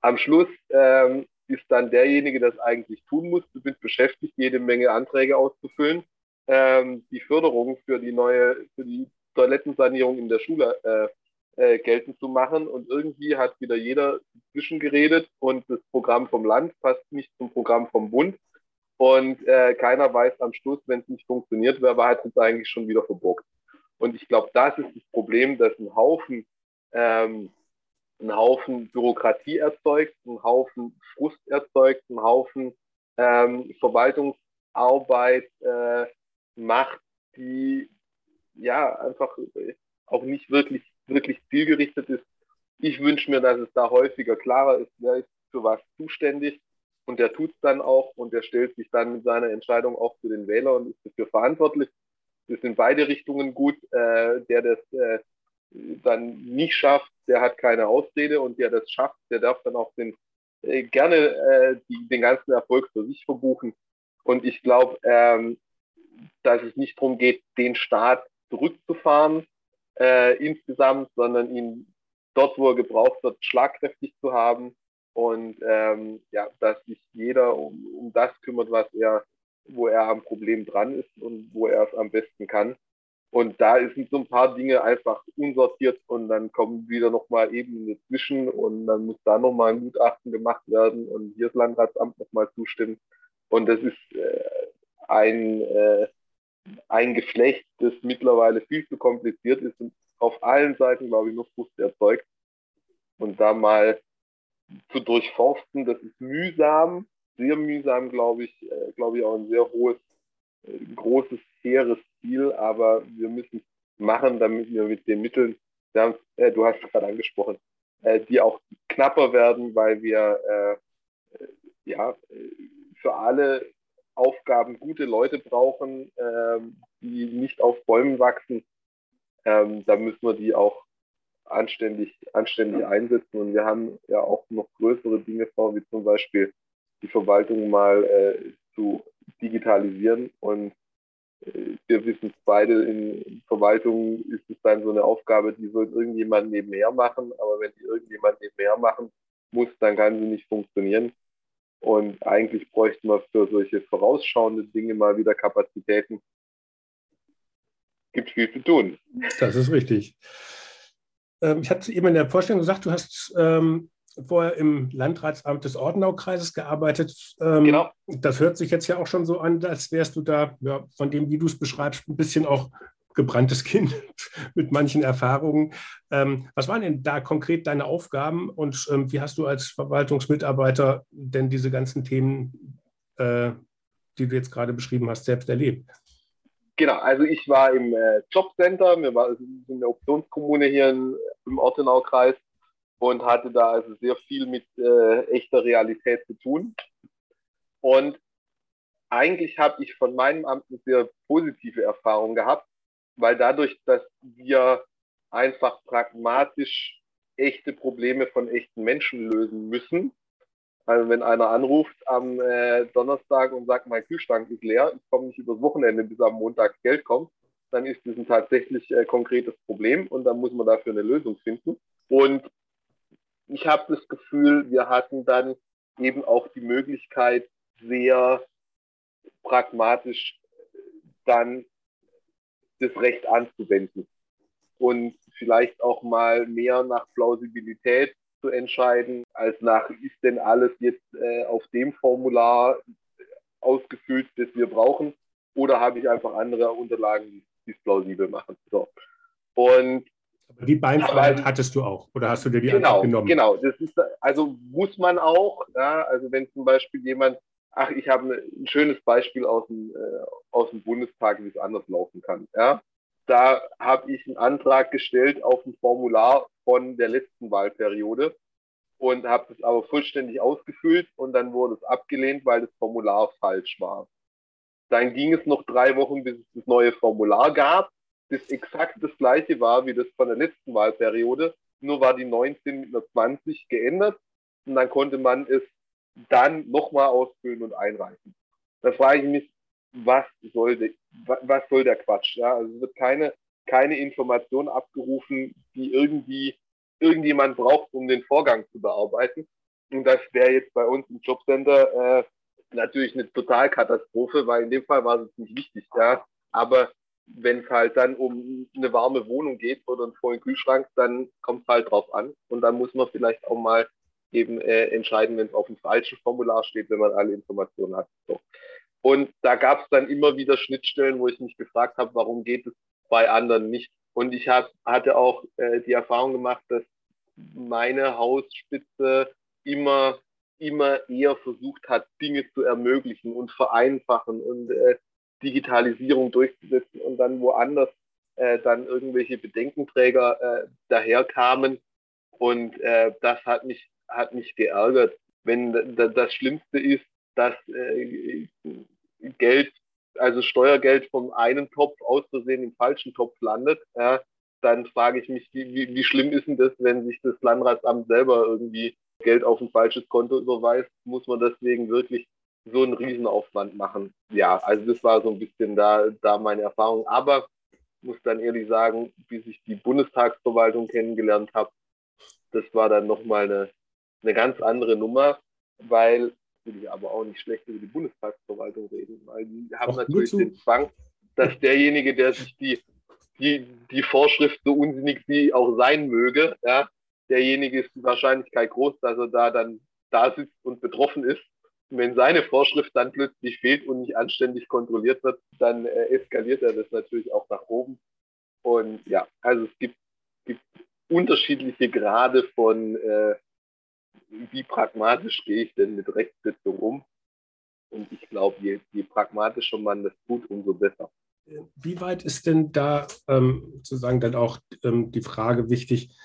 Am Schluss ähm, ist dann derjenige, der es eigentlich tun muss, damit beschäftigt, jede Menge Anträge auszufüllen, ähm, die Förderung für die neue, für die Toilettensanierung in der Schule äh, äh, geltend zu machen. Und irgendwie hat wieder jeder zwischengeredet und das Programm vom Land passt nicht zum Programm vom Bund. Und äh, keiner weiß am Schluss, wenn es nicht funktioniert, wer war jetzt eigentlich schon wieder verbockt. Und ich glaube, das ist das Problem, dass ein Haufen, ähm, ein Haufen Bürokratie erzeugt, ein Haufen Frust erzeugt, ein Haufen ähm, Verwaltungsarbeit äh, macht, die ja einfach auch nicht wirklich wirklich zielgerichtet ist. Ich wünsche mir, dass es da häufiger klarer ist, wer ist für was zuständig und der tut es dann auch und der stellt sich dann mit seiner Entscheidung auch für den Wähler und ist dafür verantwortlich. Das sind beide Richtungen gut. Äh, der das äh, dann nicht schafft, der hat keine Ausrede und der das schafft, der darf dann auch den, äh, gerne äh, die, den ganzen Erfolg für sich verbuchen. Und ich glaube, ähm, dass es nicht darum geht, den Staat zurückzufahren, äh, insgesamt, sondern ihn dort, wo er gebraucht wird, schlagkräftig zu haben und ähm, ja, dass sich jeder um, um das kümmert, was er, wo er am Problem dran ist und wo er es am besten kann. Und da sind so ein paar Dinge einfach unsortiert und dann kommen wieder nochmal Ebenen dazwischen und dann muss da nochmal ein Gutachten gemacht werden und hier das Landratsamt nochmal zustimmen. Und das ist äh, ein, äh, ein Geflecht, das mittlerweile viel zu kompliziert ist und auf allen Seiten, glaube ich, nur Frust erzeugt. Und da mal zu durchforsten, das ist mühsam, sehr mühsam, glaube ich, äh, glaube ich auch ein sehr hohes, äh, großes, hehres Ziel, aber wir müssen es machen, damit wir mit den Mitteln, haben, äh, du hast es gerade angesprochen, äh, die auch knapper werden, weil wir ja für alle Aufgaben gute Leute brauchen, ähm, die nicht auf Bäumen wachsen. Ähm, da müssen wir die auch anständig, anständig einsetzen. Und wir haben ja auch noch größere Dinge vor, wie zum Beispiel die Verwaltung mal äh, zu digitalisieren und äh, wir wissen es beide, in Verwaltung ist es dann so eine Aufgabe, die soll irgendjemand nebenher machen, aber wenn die irgendjemand nebenher machen muss, dann kann sie nicht funktionieren. Und eigentlich bräuchten wir für solche vorausschauende Dinge mal wieder Kapazitäten. Gibt viel zu tun. Das ist richtig. Ähm, ich hatte eben in der Vorstellung gesagt, du hast ähm, vorher im Landratsamt des Ortenaukreises gearbeitet. Ähm, genau. Das hört sich jetzt ja auch schon so an, als wärst du da, ja, von dem, wie du es beschreibst, ein bisschen auch gebranntes Kind mit manchen Erfahrungen. Ähm, was waren denn da konkret deine Aufgaben und ähm, wie hast du als Verwaltungsmitarbeiter denn diese ganzen Themen, äh, die du jetzt gerade beschrieben hast, selbst erlebt? Genau, also ich war im äh, Jobcenter, wir waren in der Optionskommune hier in, im Ortenaukreis und hatte da also sehr viel mit äh, echter Realität zu tun. Und eigentlich habe ich von meinem Amt eine sehr positive Erfahrung gehabt, weil dadurch, dass wir einfach pragmatisch echte Probleme von echten Menschen lösen müssen. Also wenn einer anruft am äh, Donnerstag und sagt, mein Kühlschrank ist leer, ich komme nicht übers Wochenende, bis am Montag Geld kommt, dann ist das ein tatsächlich äh, konkretes Problem und dann muss man dafür eine Lösung finden. Und ich habe das Gefühl, wir hatten dann eben auch die Möglichkeit, sehr pragmatisch dann das Recht anzuwenden und vielleicht auch mal mehr nach Plausibilität zu entscheiden, als nach, ist denn alles jetzt äh, auf dem Formular ausgefüllt, das wir brauchen, oder habe ich einfach andere Unterlagen, die es plausibel machen. So. Und aber die Beinfreiheit hattest du auch oder hast du dir die genau, genommen? Genau, das ist also muss man auch. Ja, also wenn zum Beispiel jemand, ach, ich habe ein schönes Beispiel aus dem, äh, aus dem Bundestag, wie es anders laufen kann. Ja, da habe ich einen Antrag gestellt auf ein Formular von der letzten Wahlperiode und habe das aber vollständig ausgefüllt und dann wurde es abgelehnt, weil das Formular falsch war. Dann ging es noch drei Wochen, bis es das neue Formular gab das exakt das gleiche war wie das von der letzten Wahlperiode, nur war die 19 mit einer 20 geändert und dann konnte man es dann nochmal ausfüllen und einreichen. Da frage ich mich, was soll, de, was soll der Quatsch? Ja? Also es wird keine, keine Information abgerufen, die irgendwie irgendjemand braucht, um den Vorgang zu bearbeiten. Und das wäre jetzt bei uns im Jobcenter äh, natürlich eine Totalkatastrophe, weil in dem Fall war es nicht wichtig. Ja? Aber wenn es halt dann um eine warme Wohnung geht oder einen vollen Kühlschrank, dann kommt es halt drauf an. Und dann muss man vielleicht auch mal eben äh, entscheiden, wenn es auf dem falschen Formular steht, wenn man alle Informationen hat. So. Und da gab es dann immer wieder Schnittstellen, wo ich mich gefragt habe, warum geht es bei anderen nicht. Und ich hab, hatte auch äh, die Erfahrung gemacht, dass meine Hausspitze immer, immer eher versucht hat, Dinge zu ermöglichen und vereinfachen und äh, Digitalisierung durchzusetzen und dann woanders äh, dann irgendwelche Bedenkenträger äh, daherkamen. Und äh, das hat mich, hat mich geärgert. Wenn das Schlimmste ist, dass äh, Geld, also Steuergeld vom einen Topf aus Versehen im falschen Topf landet, ja, dann frage ich mich, wie, wie, schlimm ist denn das, wenn sich das Landratsamt selber irgendwie Geld auf ein falsches Konto überweist? Muss man deswegen wirklich so einen Riesenaufwand machen. Ja, also das war so ein bisschen da, da meine Erfahrung. Aber muss dann ehrlich sagen, bis ich die Bundestagsverwaltung kennengelernt habe, das war dann nochmal eine, eine ganz andere Nummer, weil will ich aber auch nicht schlecht über die Bundestagsverwaltung reden, weil die haben Ach, natürlich den Zwang, dass derjenige, der sich die, die, die Vorschrift so unsinnig wie auch sein möge, ja, derjenige ist die Wahrscheinlichkeit groß, dass er da dann da sitzt und betroffen ist wenn seine Vorschrift dann plötzlich fehlt und nicht anständig kontrolliert wird, dann äh, eskaliert er das natürlich auch nach oben. Und ja, also es gibt, gibt unterschiedliche Grade von, äh, wie pragmatisch gehe ich denn mit Rechtssitzung um. Und ich glaube, je, je pragmatischer man das tut, umso besser. Wie weit ist denn da ähm, sozusagen dann auch ähm, die Frage wichtig,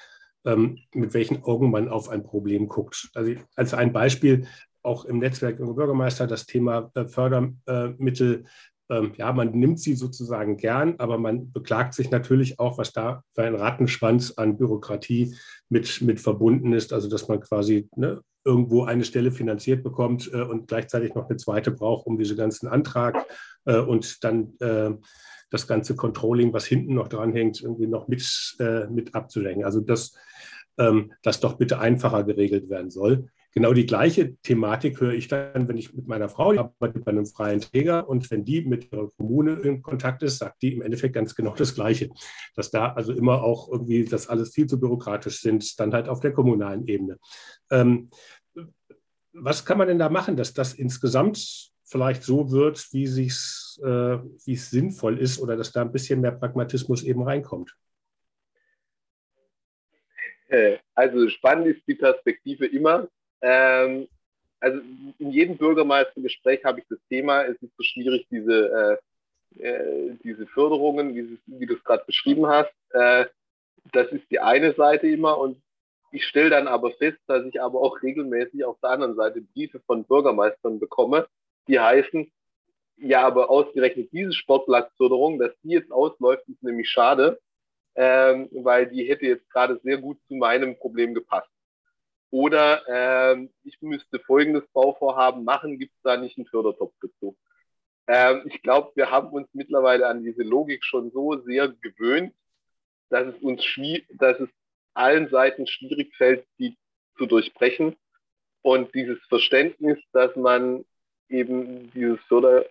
ähm, mit welchen Augen man auf ein Problem guckt? Also als ein Beispiel, auch im Netzwerk Bürgermeister das Thema äh, Fördermittel. Ähm, ja, man nimmt sie sozusagen gern, aber man beklagt sich natürlich auch, was da für ein Rattenschwanz an Bürokratie mit, mit verbunden ist. Also, dass man quasi ne, irgendwo eine Stelle finanziert bekommt äh, und gleichzeitig noch eine zweite braucht, um diesen ganzen Antrag äh, und dann äh, das ganze Controlling, was hinten noch dranhängt, irgendwie noch mit, äh, mit abzulenken. Also dass ähm, das doch bitte einfacher geregelt werden soll. Genau die gleiche Thematik höre ich dann, wenn ich mit meiner Frau arbeite bei einem freien Träger und wenn die mit ihrer Kommune in Kontakt ist, sagt die im Endeffekt ganz genau das Gleiche. Dass da also immer auch irgendwie das alles viel zu bürokratisch sind, dann halt auf der kommunalen Ebene. Ähm, was kann man denn da machen, dass das insgesamt vielleicht so wird, wie es äh, wie es sinnvoll ist oder dass da ein bisschen mehr Pragmatismus eben reinkommt? Äh, also spannend ist die Perspektive immer. Ähm, also in jedem Bürgermeistergespräch habe ich das Thema, es ist so schwierig, diese, äh, äh, diese Förderungen, wie, wie du es gerade beschrieben hast. Äh, das ist die eine Seite immer und ich stelle dann aber fest, dass ich aber auch regelmäßig auf der anderen Seite Briefe von Bürgermeistern bekomme, die heißen, ja, aber ausgerechnet diese Sportplatzförderung, dass die jetzt ausläuft, ist nämlich schade, ähm, weil die hätte jetzt gerade sehr gut zu meinem Problem gepasst. Oder ähm, ich müsste folgendes Bauvorhaben machen, gibt es da nicht einen Fördertopf dazu? Ähm, ich glaube, wir haben uns mittlerweile an diese Logik schon so sehr gewöhnt, dass es uns dass es allen Seiten schwierig fällt, die zu durchbrechen. Und dieses Verständnis, dass man eben dieses Förder,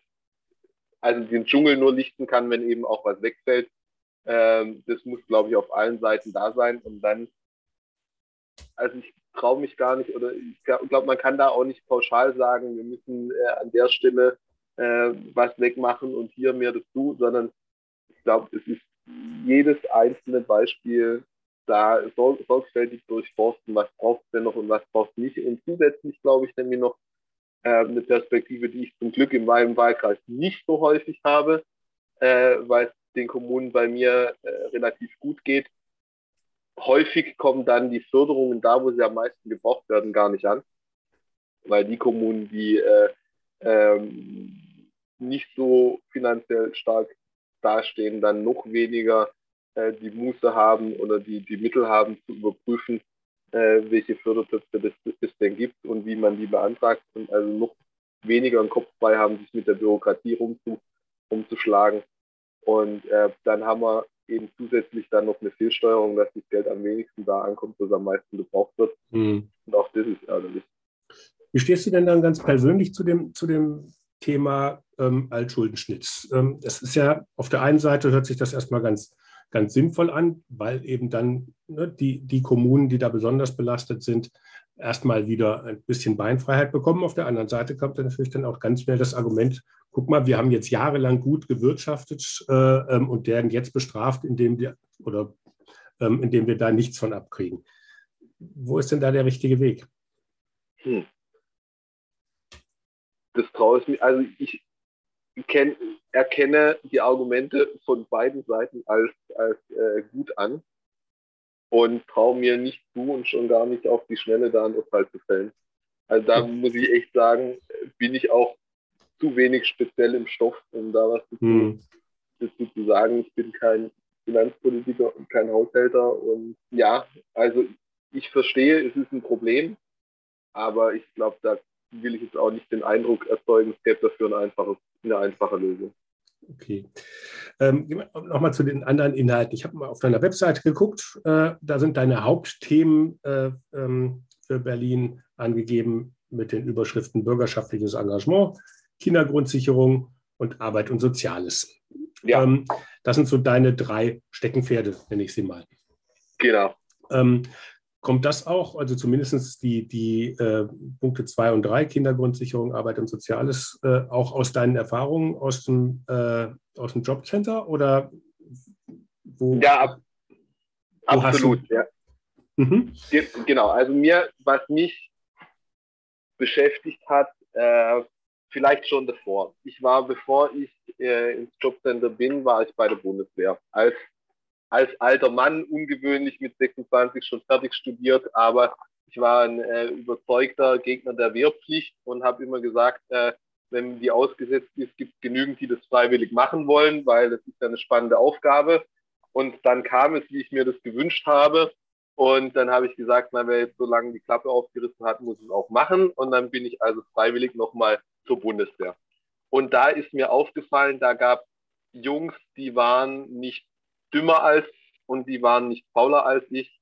also den Dschungel nur lichten kann, wenn eben auch was wegfällt, ähm, das muss, glaube ich, auf allen Seiten da sein. Und dann, also ich traue mich gar nicht, oder ich glaube, man kann da auch nicht pauschal sagen, wir müssen äh, an der Stelle äh, was wegmachen und hier mehr dazu, sondern ich glaube, es ist jedes einzelne Beispiel da sorgfältig durchforsten, was braucht es denn noch und was braucht es nicht. Und zusätzlich glaube ich nämlich noch äh, eine Perspektive, die ich zum Glück in meinem Wahlkreis nicht so häufig habe, äh, weil es den Kommunen bei mir äh, relativ gut geht. Häufig kommen dann die Förderungen da, wo sie am meisten gebraucht werden, gar nicht an, weil die Kommunen, die äh, ähm, nicht so finanziell stark dastehen, dann noch weniger äh, die Muße haben oder die, die Mittel haben zu überprüfen, äh, welche Fördertöpfe es denn gibt und wie man die beantragt und also noch weniger einen Kopf frei haben, sich mit der Bürokratie rumzu, rumzuschlagen. Und äh, dann haben wir eben zusätzlich dann noch eine Fehlsteuerung, dass das Geld am wenigsten da ankommt, wo es am meisten gebraucht wird. Mhm. Und auch das ist ärgerlich. Wie stehst du denn dann ganz persönlich zu dem, zu dem Thema ähm, Altschuldenschnitt? Ähm, es ist ja auf der einen Seite hört sich das erstmal ganz ganz sinnvoll an, weil eben dann ne, die, die Kommunen, die da besonders belastet sind, erstmal wieder ein bisschen Beinfreiheit bekommen. Auf der anderen Seite kommt dann natürlich dann auch ganz schnell das Argument, guck mal, wir haben jetzt jahrelang gut gewirtschaftet äh, ähm, und werden jetzt bestraft, indem wir oder ähm, indem wir da nichts von abkriegen. Wo ist denn da der richtige Weg? Hm. Das traue ich mir, also ich, kenn, erkenne die Argumente von beiden Seiten als, als äh, gut an und traue mir nicht zu und schon gar nicht auf die Schnelle da ein Urteil zu fällen. Also da muss ich echt sagen, bin ich auch zu wenig speziell im Stoff, um da was dazu, hm. dazu zu sagen. Ich bin kein Finanzpolitiker und kein Haushälter und ja, also ich verstehe, es ist ein Problem, aber ich glaube, da will ich jetzt auch nicht den Eindruck erzeugen, es gäbe dafür eine einfache, eine einfache Lösung. Okay. Ähm, Nochmal zu den anderen Inhalten. Ich habe mal auf deiner Webseite geguckt. Äh, da sind deine Hauptthemen äh, ähm, für Berlin angegeben mit den Überschriften bürgerschaftliches Engagement, Kindergrundsicherung und Arbeit und Soziales. Ja. Ähm, das sind so deine drei Steckenpferde, nenne ich sie mal. Genau. Ähm, Kommt das auch, also zumindest die, die äh, Punkte 2 und 3, Kindergrundsicherung, Arbeit und Soziales, äh, auch aus deinen Erfahrungen aus dem, äh, aus dem Jobcenter oder wo? Ja, ab, wo absolut, ja. Mhm. Genau, also mir, was mich beschäftigt hat, äh, vielleicht schon davor. Ich war, bevor ich äh, ins Jobcenter bin, war ich bei der Bundeswehr als als alter Mann ungewöhnlich mit 26 schon fertig studiert, aber ich war ein äh, überzeugter Gegner der Wehrpflicht und habe immer gesagt, äh, wenn die ausgesetzt ist, gibt es genügend, die das freiwillig machen wollen, weil das ist ja eine spannende Aufgabe. Und dann kam es, wie ich mir das gewünscht habe. Und dann habe ich gesagt, na, wer jetzt so lange die Klappe aufgerissen hat, muss es auch machen. Und dann bin ich also freiwillig nochmal zur Bundeswehr. Und da ist mir aufgefallen, da gab Jungs, die waren nicht dümmer als und die waren nicht fauler als ich,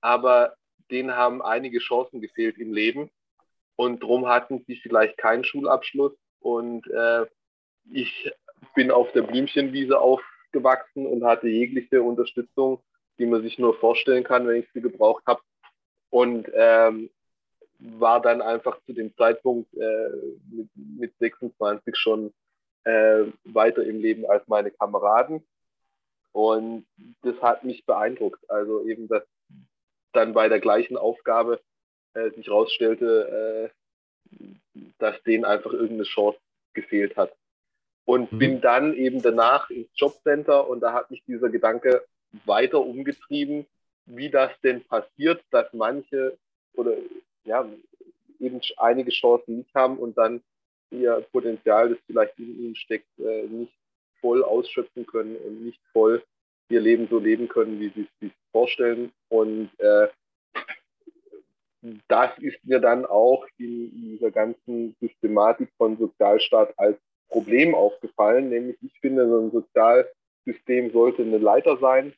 aber denen haben einige Chancen gefehlt im Leben und drum hatten sie vielleicht keinen Schulabschluss und äh, ich bin auf der Blümchenwiese aufgewachsen und hatte jegliche Unterstützung, die man sich nur vorstellen kann, wenn ich sie gebraucht habe und ähm, war dann einfach zu dem Zeitpunkt äh, mit, mit 26 schon äh, weiter im Leben als meine Kameraden. Und das hat mich beeindruckt. Also eben, dass dann bei der gleichen Aufgabe äh, sich herausstellte, äh, dass denen einfach irgendeine Chance gefehlt hat. Und mhm. bin dann eben danach ins Jobcenter und da hat mich dieser Gedanke weiter umgetrieben, wie das denn passiert, dass manche oder ja, eben einige Chancen nicht haben und dann ihr Potenzial, das vielleicht in ihnen steckt, äh, nicht voll ausschöpfen können und nicht voll ihr Leben so leben können, wie sie es sich vorstellen. Und äh, das ist mir dann auch in dieser ganzen Systematik von Sozialstaat als Problem aufgefallen. Nämlich, ich finde, so ein Sozialsystem sollte eine Leiter sein,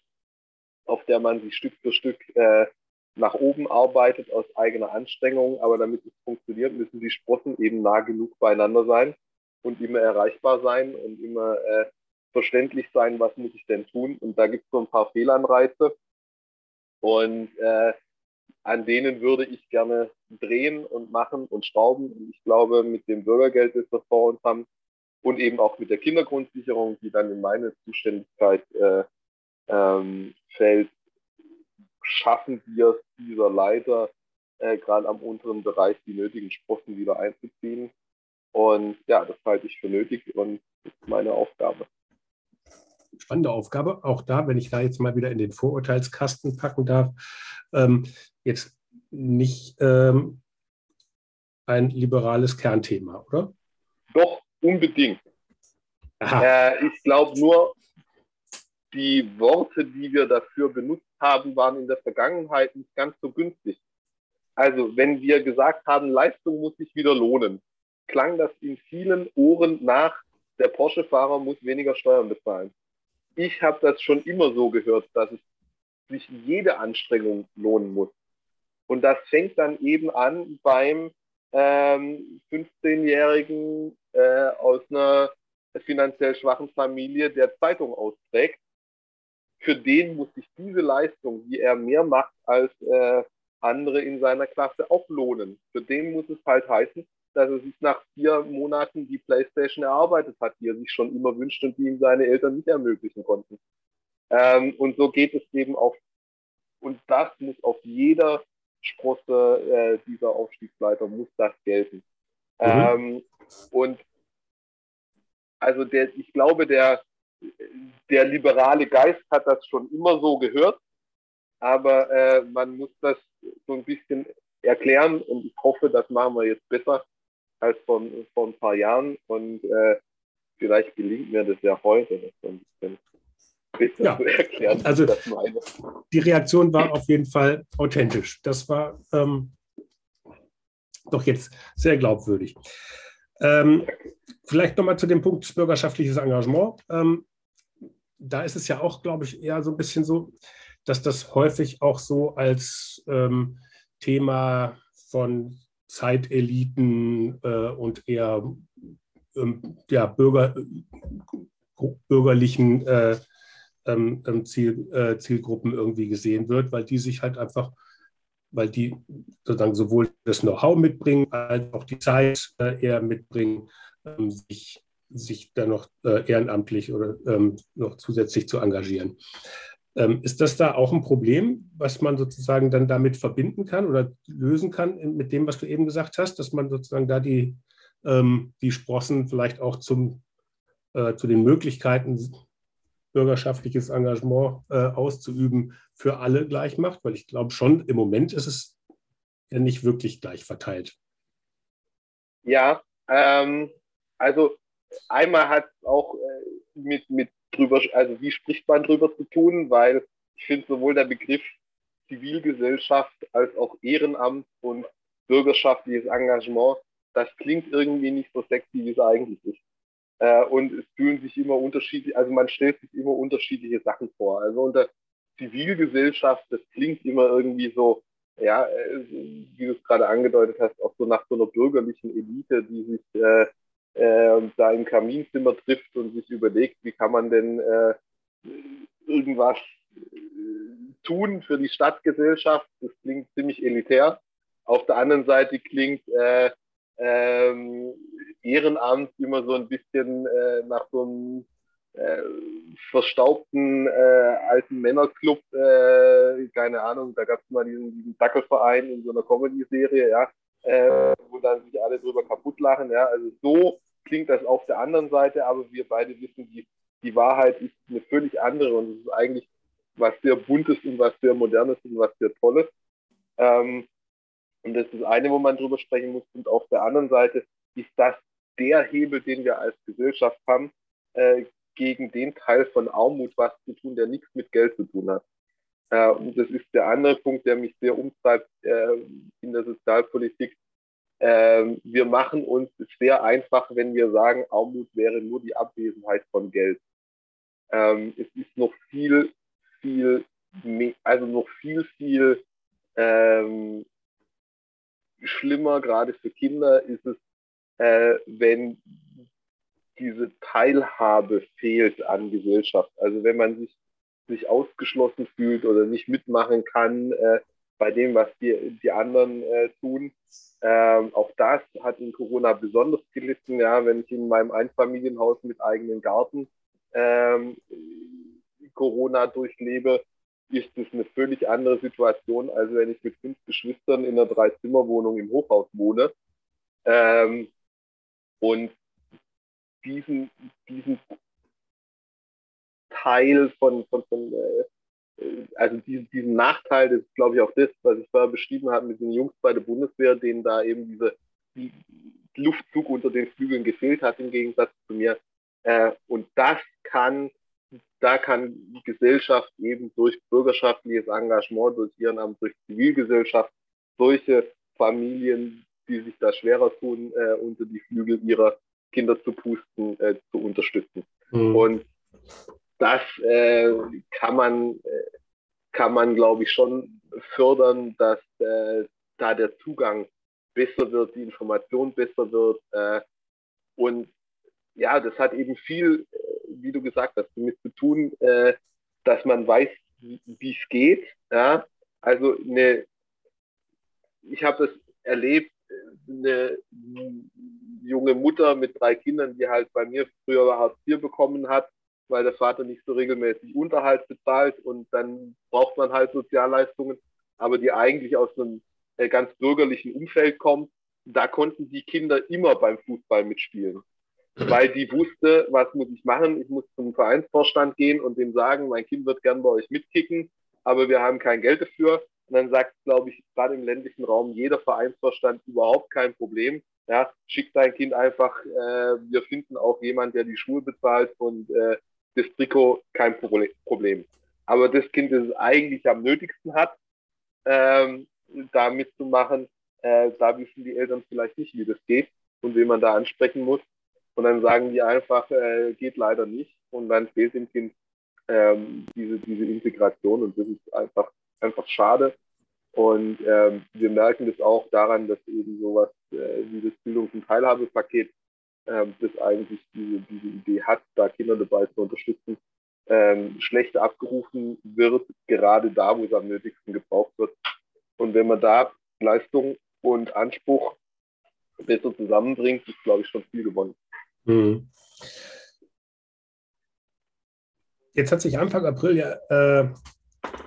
auf der man sich Stück für Stück äh, nach oben arbeitet aus eigener Anstrengung, aber damit es funktioniert, müssen die Sprossen eben nah genug beieinander sein und immer erreichbar sein und immer äh, verständlich sein, was muss ich denn tun. Und da gibt es so ein paar Fehlanreize und äh, an denen würde ich gerne drehen und machen und schrauben. Und ich glaube, mit dem Bürgergeld, das wir vor uns haben, und eben auch mit der Kindergrundsicherung, die dann in meine Zuständigkeit äh, ähm, fällt, schaffen wir es, dieser Leiter äh, gerade am unteren Bereich die nötigen Sprossen wieder einzuziehen. Und ja, das halte ich für nötig und das ist meine Aufgabe. Spannende Aufgabe. Auch da, wenn ich da jetzt mal wieder in den Vorurteilskasten packen darf, ähm, jetzt nicht ähm, ein liberales Kernthema, oder? Doch, unbedingt. Äh, ich glaube nur, die Worte, die wir dafür benutzt haben, waren in der Vergangenheit nicht ganz so günstig. Also wenn wir gesagt haben, Leistung muss sich wieder lohnen, klang das in vielen Ohren nach, der Porsche-Fahrer muss weniger Steuern bezahlen. Ich habe das schon immer so gehört, dass es sich jede Anstrengung lohnen muss. Und das fängt dann eben an beim ähm, 15-Jährigen äh, aus einer finanziell schwachen Familie, der Zeitung austrägt für den muss sich diese Leistung, die er mehr macht als äh, andere in seiner Klasse, auch lohnen. Für den muss es halt heißen, dass er sich nach vier Monaten die Playstation erarbeitet hat, die er sich schon immer wünscht und die ihm seine Eltern nicht ermöglichen konnten. Ähm, und so geht es eben auf, und das muss auf jeder Sprosse äh, dieser Aufstiegsleiter, muss das gelten. Mhm. Ähm, und also der, ich glaube, der, der liberale Geist hat das schon immer so gehört, aber äh, man muss das so ein bisschen erklären und ich hoffe, das machen wir jetzt besser als vor, vor ein paar Jahren und äh, vielleicht gelingt mir das ja heute, das so ein bisschen ja, erklären. Also die Reaktion war auf jeden Fall authentisch. Das war ähm, doch jetzt sehr glaubwürdig. Ähm, vielleicht nochmal zu dem Punkt bürgerschaftliches Engagement. Ähm, da ist es ja auch, glaube ich, eher so ein bisschen so, dass das häufig auch so als ähm, Thema von Zeiteliten äh, und eher ähm, ja, Bürger, bürgerlichen äh, ähm, ähm, Ziel, äh, Zielgruppen irgendwie gesehen wird, weil die sich halt einfach, weil die sozusagen sowohl das Know-how mitbringen, als auch die Zeit äh, eher mitbringen, ähm, sich sich da noch äh, ehrenamtlich oder ähm, noch zusätzlich zu engagieren. Ähm, ist das da auch ein Problem, was man sozusagen dann damit verbinden kann oder lösen kann mit dem, was du eben gesagt hast, dass man sozusagen da die, ähm, die Sprossen vielleicht auch zum, äh, zu den Möglichkeiten, bürgerschaftliches Engagement äh, auszuüben, für alle gleich macht? Weil ich glaube schon, im Moment ist es ja nicht wirklich gleich verteilt. Ja, ähm, also einmal hat auch äh, mit, mit drüber, also wie spricht man drüber zu tun, weil ich finde sowohl der Begriff Zivilgesellschaft als auch Ehrenamt und bürgerschaftliches Engagement, das klingt irgendwie nicht so sexy, wie es eigentlich ist. Äh, und es fühlen sich immer unterschiedlich, also man stellt sich immer unterschiedliche Sachen vor. Also unter Zivilgesellschaft, das klingt immer irgendwie so, ja, äh, wie du es gerade angedeutet hast, auch so nach so einer bürgerlichen Elite, die sich äh, äh, da im Kaminzimmer trifft und sich überlegt, wie kann man denn äh, irgendwas äh, tun für die Stadtgesellschaft. Das klingt ziemlich elitär. Auf der anderen Seite klingt äh, ähm, Ehrenamt immer so ein bisschen äh, nach so einem äh, verstaubten äh, alten Männerclub, äh, keine Ahnung, da gab es mal diesen, diesen Dackelverein in so einer Comedy-Serie, ja, äh, wo dann sich alle drüber kaputt lachen, ja, also so klingt das auf der anderen Seite, aber wir beide wissen, die, die Wahrheit ist eine völlig andere und es ist eigentlich was sehr Buntes und was sehr Modernes und was sehr Tolles. Ähm, und das ist das eine, wo man drüber sprechen muss. Und auf der anderen Seite ist das der Hebel, den wir als Gesellschaft haben, äh, gegen den Teil von Armut was zu tun, der nichts mit Geld zu tun hat. Äh, und das ist der andere Punkt, der mich sehr umtreibt äh, in der Sozialpolitik. Äh, wir machen uns sehr einfach, wenn wir sagen, Armut wäre nur die Abwesenheit von Geld. Ähm, es ist noch viel, viel, also noch viel, viel ähm, schlimmer, gerade für Kinder, ist es, äh, wenn diese Teilhabe fehlt an Gesellschaft. Also wenn man sich, sich ausgeschlossen fühlt oder nicht mitmachen kann äh, bei dem, was die, die anderen äh, tun. Ähm, auch das hat in Corona besonders gelitten. Ja, wenn ich in meinem Einfamilienhaus mit eigenem Garten ähm, Corona durchlebe, ist es eine völlig andere Situation, als wenn ich mit fünf Geschwistern in einer Dreizimmerwohnung im Hochhaus wohne. Ähm, und diesen, diesen Teil von, von, von äh, also diesen, diesen Nachteil, das ist glaube ich auch das, was ich vorher beschrieben habe mit den Jungs bei der Bundeswehr, denen da eben diese die Luftzug unter den Flügeln gefehlt hat im Gegensatz zu mir. Äh, und das kann da kann die Gesellschaft eben durch bürgerschaftliches Engagement, durch Ehrenamt, durch Zivilgesellschaft solche Familien, die sich da schwerer tun, äh, unter die Flügel ihrer Kinder zu pusten, äh, zu unterstützen. Mhm. Und das äh, kann man, äh, kann man, glaube ich, schon fördern, dass äh, da der Zugang besser wird, die Information besser wird. Äh, und ja, das hat eben viel wie du gesagt hast, damit zu tun, äh, dass man weiß, wie es geht. Ja? Also eine, ich habe das erlebt, eine junge Mutter mit drei Kindern, die halt bei mir früher Hartz IV bekommen hat, weil der Vater nicht so regelmäßig Unterhalt bezahlt und dann braucht man halt Sozialleistungen, aber die eigentlich aus einem äh, ganz bürgerlichen Umfeld kommt. Da konnten die Kinder immer beim Fußball mitspielen weil die wusste, was muss ich machen. Ich muss zum Vereinsvorstand gehen und dem sagen, mein Kind wird gern bei euch mitkicken, aber wir haben kein Geld dafür. Und dann sagt, glaube ich, gerade im ländlichen Raum jeder Vereinsvorstand überhaupt kein Problem. Ja, schickt dein Kind einfach, äh, wir finden auch jemand, der die Schuhe bezahlt und äh, das Trikot kein Problem. Aber das Kind, das es eigentlich am nötigsten hat, ähm, da mitzumachen, äh, da wissen die Eltern vielleicht nicht, wie das geht und wen man da ansprechen muss. Und dann sagen die einfach, äh, geht leider nicht. Und dann fehlt dem Kind ähm, diese, diese Integration und das ist einfach, einfach schade. Und ähm, wir merken das auch daran, dass eben sowas äh, wie das Bildungs- und Teilhabepaket, ähm, das eigentlich diese, diese Idee hat, da Kinder dabei zu unterstützen, ähm, schlecht abgerufen wird, gerade da, wo es am nötigsten gebraucht wird. Und wenn man da Leistung und Anspruch besser zusammenbringt, ist, glaube ich, schon viel gewonnen. Mhm. Jetzt hat sich Anfang April ja äh,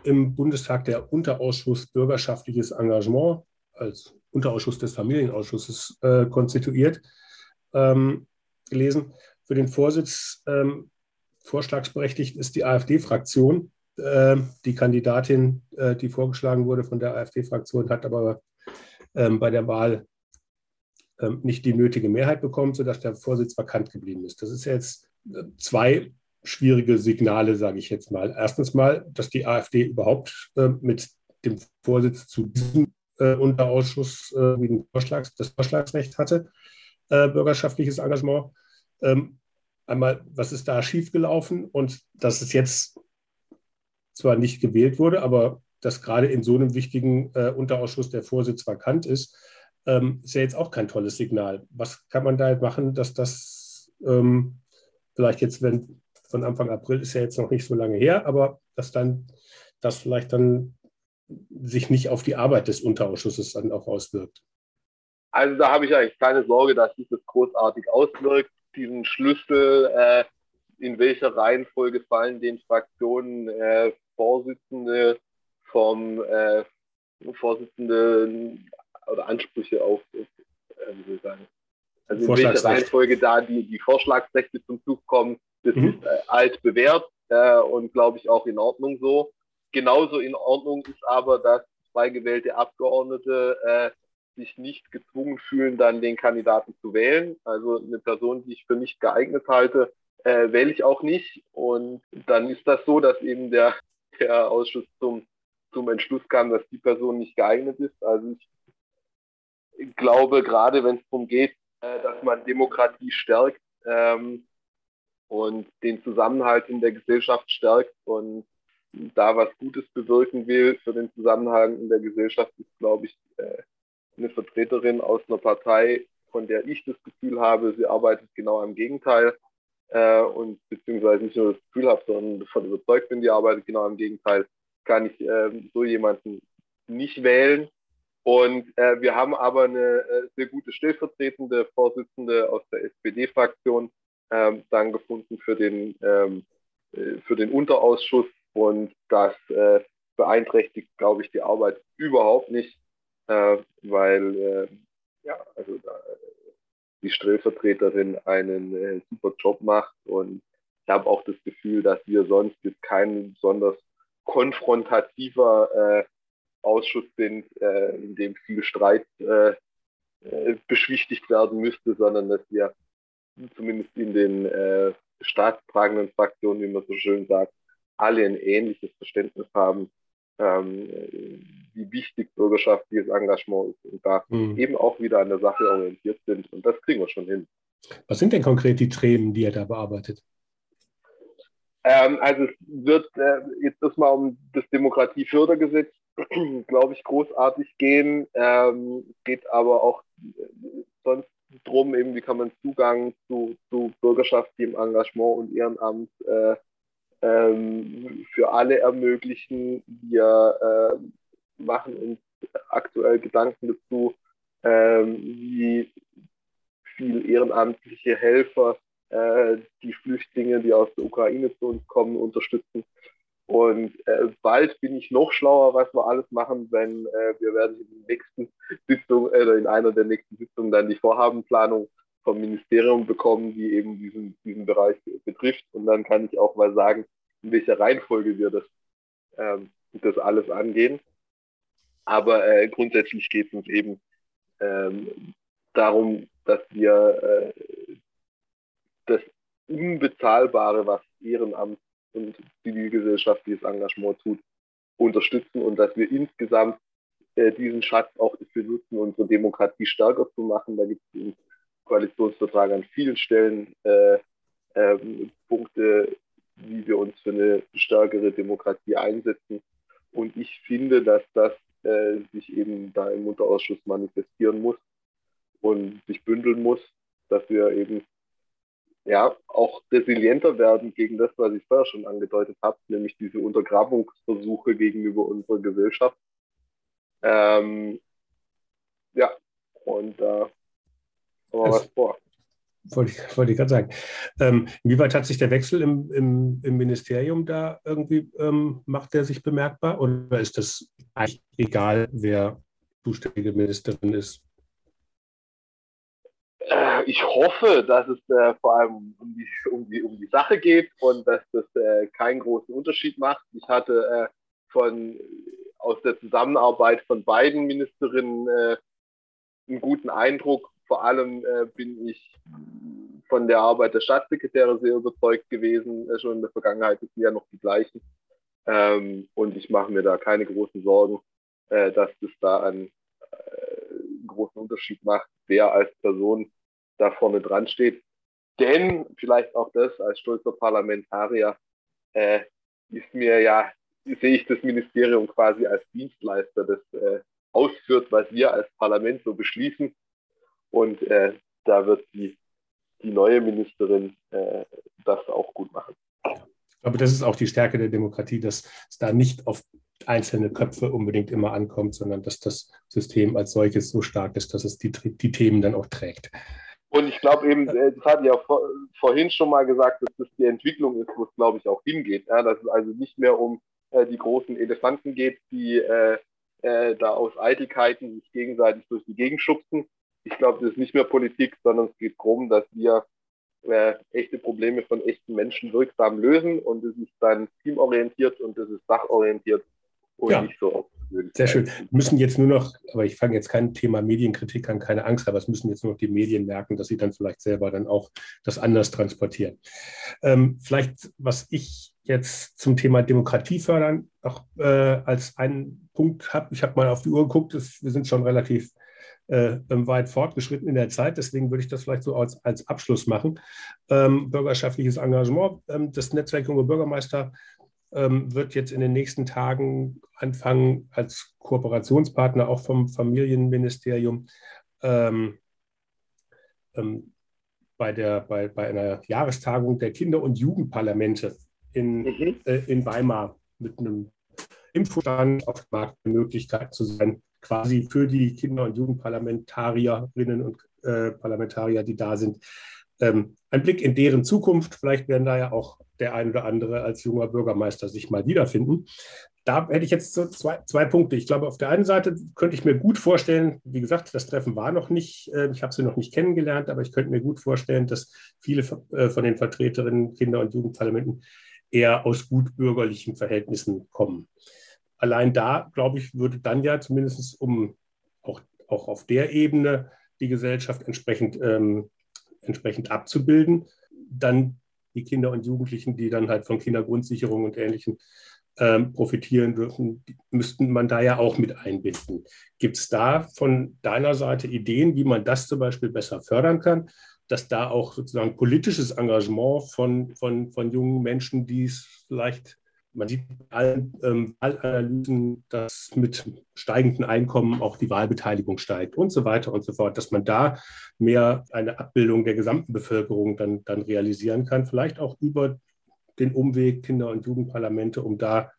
im Bundestag der Unterausschuss Bürgerschaftliches Engagement als Unterausschuss des Familienausschusses äh, konstituiert, ähm, gelesen. Für den Vorsitz ähm, vorschlagsberechtigt ist die AfD-Fraktion. Äh, die Kandidatin, äh, die vorgeschlagen wurde von der AfD-Fraktion, hat aber ähm, bei der Wahl ähm, nicht die nötige Mehrheit bekommt, sodass der Vorsitz vakant geblieben ist. Das ist jetzt äh, zwei schwierige Signale, sage ich jetzt mal. Erstens mal, dass die AfD überhaupt äh, mit dem Vorsitz zu diesem äh, Unterausschuss äh, das Vorschlagsrecht hatte, äh, bürgerschaftliches Engagement. Ähm, einmal, was ist da schiefgelaufen und dass es jetzt zwar nicht gewählt wurde, aber dass gerade in so einem wichtigen äh, Unterausschuss der Vorsitz vakant ist, ähm, ist ja jetzt auch kein tolles Signal. Was kann man da machen, dass das ähm, vielleicht jetzt, wenn von Anfang April ist ja jetzt noch nicht so lange her, aber dass dann das vielleicht dann sich nicht auf die Arbeit des Unterausschusses dann auch auswirkt. Also da habe ich eigentlich keine Sorge, dass sich das großartig auswirkt. Diesen Schlüssel, äh, in welcher Reihenfolge fallen den Fraktionen äh, Vorsitzende vom äh, Vorsitzende oder Ansprüche auf, äh, wie soll ich sagen, also in welcher Reihenfolge da die, die Vorschlagsrechte zum Zug kommen, das mhm. ist äh, alt bewährt äh, und glaube ich auch in Ordnung so. Genauso in Ordnung ist aber, dass zwei gewählte Abgeordnete äh, sich nicht gezwungen fühlen, dann den Kandidaten zu wählen. Also eine Person, die ich für nicht geeignet halte, äh, wähle ich auch nicht. Und dann ist das so, dass eben der, der Ausschuss zum, zum Entschluss kam, dass die Person nicht geeignet ist. Also ich glaube, gerade wenn es darum geht, äh, dass man Demokratie stärkt ähm, und den Zusammenhalt in der Gesellschaft stärkt und da was Gutes bewirken will für den Zusammenhang in der Gesellschaft, ist, glaube ich, äh, eine Vertreterin aus einer Partei, von der ich das Gefühl habe, sie arbeitet genau am Gegenteil äh, und beziehungsweise nicht nur das Gefühl habe, sondern davon überzeugt bin, die arbeitet genau am Gegenteil, kann ich äh, so jemanden nicht wählen. Und äh, wir haben aber eine äh, sehr gute stellvertretende Vorsitzende aus der SPD-Fraktion ähm, dann gefunden für den, ähm, äh, für den Unterausschuss. Und das äh, beeinträchtigt, glaube ich, die Arbeit überhaupt nicht, äh, weil äh, ja, also da, die Stellvertreterin einen äh, super Job macht und ich habe auch das Gefühl, dass wir sonst jetzt kein besonders konfrontativer äh, Ausschuss sind, äh, in dem viel Streit äh, beschwichtigt werden müsste, sondern dass wir zumindest in den äh, staatstragenden Fraktionen, wie man so schön sagt, alle ein ähnliches Verständnis haben, ähm, wie wichtig bürgerschaftliches Engagement ist und da mhm. eben auch wieder an der Sache orientiert sind. Und das kriegen wir schon hin. Was sind denn konkret die Themen, die ihr da bearbeitet? Ähm, also es wird äh, jetzt erstmal um das Demokratiefördergesetz, glaube ich, großartig gehen. Ähm, geht aber auch äh, sonst drum, eben wie kann man Zugang zu, zu bürgerschaftlichem Engagement und Ehrenamt äh, ähm, für alle ermöglichen. Wir äh, machen uns aktuell Gedanken dazu, ähm, wie viel ehrenamtliche Helfer äh, die Flüchtlinge, die aus der Ukraine zu uns kommen, unterstützen. Und äh, bald bin ich noch schlauer, was wir alles machen, wenn äh, wir werden in der nächsten Sitzung äh, in einer der nächsten Sitzungen dann die Vorhabenplanung vom Ministerium bekommen, die eben diesen, diesen Bereich betrifft. Und dann kann ich auch mal sagen, in welcher Reihenfolge wir das, ähm, das alles angehen. Aber äh, grundsätzlich geht es uns eben ähm, darum, dass wir äh, das Unbezahlbare, was Ehrenamt und zivilgesellschaftliches Engagement tut, unterstützen und dass wir insgesamt äh, diesen Schatz auch dafür nutzen, unsere Demokratie stärker zu machen. Da gibt es Koalitionsvertrag an vielen Stellen äh, äh, Punkte, wie wir uns für eine stärkere Demokratie einsetzen. Und ich finde, dass das äh, sich eben da im Unterausschuss manifestieren muss und sich bündeln muss, dass wir eben ja auch resilienter werden gegen das, was ich vorher schon angedeutet habe, nämlich diese Untergrabungsversuche gegenüber unserer Gesellschaft. Ähm, ja, und da äh, haben wir was vor. Wollte ich, wollte ich gerade sagen. Ähm, inwieweit hat sich der Wechsel im, im, im Ministerium da irgendwie, ähm, macht der sich bemerkbar? Oder ist das eigentlich egal, wer zuständige Ministerin ist? Äh, ich hoffe, dass es äh, vor allem um die, um, die, um die Sache geht und dass das äh, keinen großen Unterschied macht. Ich hatte äh, von, aus der Zusammenarbeit von beiden Ministerinnen äh, einen guten Eindruck vor allem äh, bin ich von der Arbeit der Staatssekretäre sehr überzeugt gewesen. Äh, schon in der Vergangenheit sind ja noch die gleichen. Ähm, und ich mache mir da keine großen Sorgen, äh, dass das da einen äh, großen Unterschied macht, wer als Person da vorne dran steht. Denn vielleicht auch das als stolzer Parlamentarier äh, ist mir ja, sehe ich das Ministerium quasi als Dienstleister, das äh, ausführt, was wir als Parlament so beschließen. Und äh, da wird die, die neue Ministerin äh, das auch gut machen. Ich glaube, das ist auch die Stärke der Demokratie, dass es da nicht auf einzelne Köpfe unbedingt immer ankommt, sondern dass das System als solches so stark ist, dass es die, die Themen dann auch trägt. Und ich glaube eben, äh, das hatte ich ja vor, vorhin schon mal gesagt, dass das die Entwicklung ist, wo es, glaube ich, auch hingeht. Ja, dass es also nicht mehr um äh, die großen Elefanten geht, die äh, äh, da aus Eitelkeiten sich gegenseitig durch die Gegend schubsen. Ich glaube, das ist nicht mehr Politik, sondern es geht darum, dass wir äh, echte Probleme von echten Menschen wirksam lösen und es ist dann teamorientiert und es ist sachorientiert und ja. nicht so sehr schön. Wir müssen jetzt nur noch, aber ich fange jetzt kein Thema Medienkritik an, keine Angst, aber es müssen jetzt nur noch die Medien merken, dass sie dann vielleicht selber dann auch das anders transportieren. Ähm, vielleicht, was ich jetzt zum Thema Demokratie fördern noch äh, als einen Punkt habe, ich habe mal auf die Uhr geguckt, das, wir sind schon relativ äh, weit fortgeschritten in der Zeit. Deswegen würde ich das vielleicht so als, als Abschluss machen. Ähm, bürgerschaftliches Engagement. Ähm, das Netzwerk Junge Bürgermeister ähm, wird jetzt in den nächsten Tagen anfangen, als Kooperationspartner auch vom Familienministerium ähm, ähm, bei, der, bei, bei einer Jahrestagung der Kinder- und Jugendparlamente in, mhm. äh, in Weimar mit einem Impfstand auf der Möglichkeit zu sein, quasi für die Kinder- und Jugendparlamentarierinnen und äh, Parlamentarier, die da sind, ähm, ein Blick in deren Zukunft. Vielleicht werden da ja auch der ein oder andere als junger Bürgermeister sich mal wiederfinden. Da hätte ich jetzt so zwei, zwei Punkte. Ich glaube, auf der einen Seite könnte ich mir gut vorstellen, wie gesagt, das Treffen war noch nicht, äh, ich habe sie noch nicht kennengelernt, aber ich könnte mir gut vorstellen, dass viele äh, von den Vertreterinnen Kinder- und Jugendparlamenten eher aus gut bürgerlichen Verhältnissen kommen. Allein da, glaube ich, würde dann ja zumindest um auch, auch auf der Ebene die Gesellschaft entsprechend ähm, entsprechend abzubilden. Dann die Kinder und Jugendlichen, die dann halt von Kindergrundsicherung und Ähnlichem ähm, profitieren dürfen, müssten man da ja auch mit einbinden. Gibt es da von deiner Seite Ideen, wie man das zum Beispiel besser fördern kann, dass da auch sozusagen politisches Engagement von, von, von jungen Menschen, die es vielleicht man sieht in allen ähm, Wahlanalysen, dass mit steigenden Einkommen auch die Wahlbeteiligung steigt und so weiter und so fort, dass man da mehr eine Abbildung der gesamten Bevölkerung dann, dann realisieren kann, vielleicht auch über den Umweg Kinder- und Jugendparlamente, um da,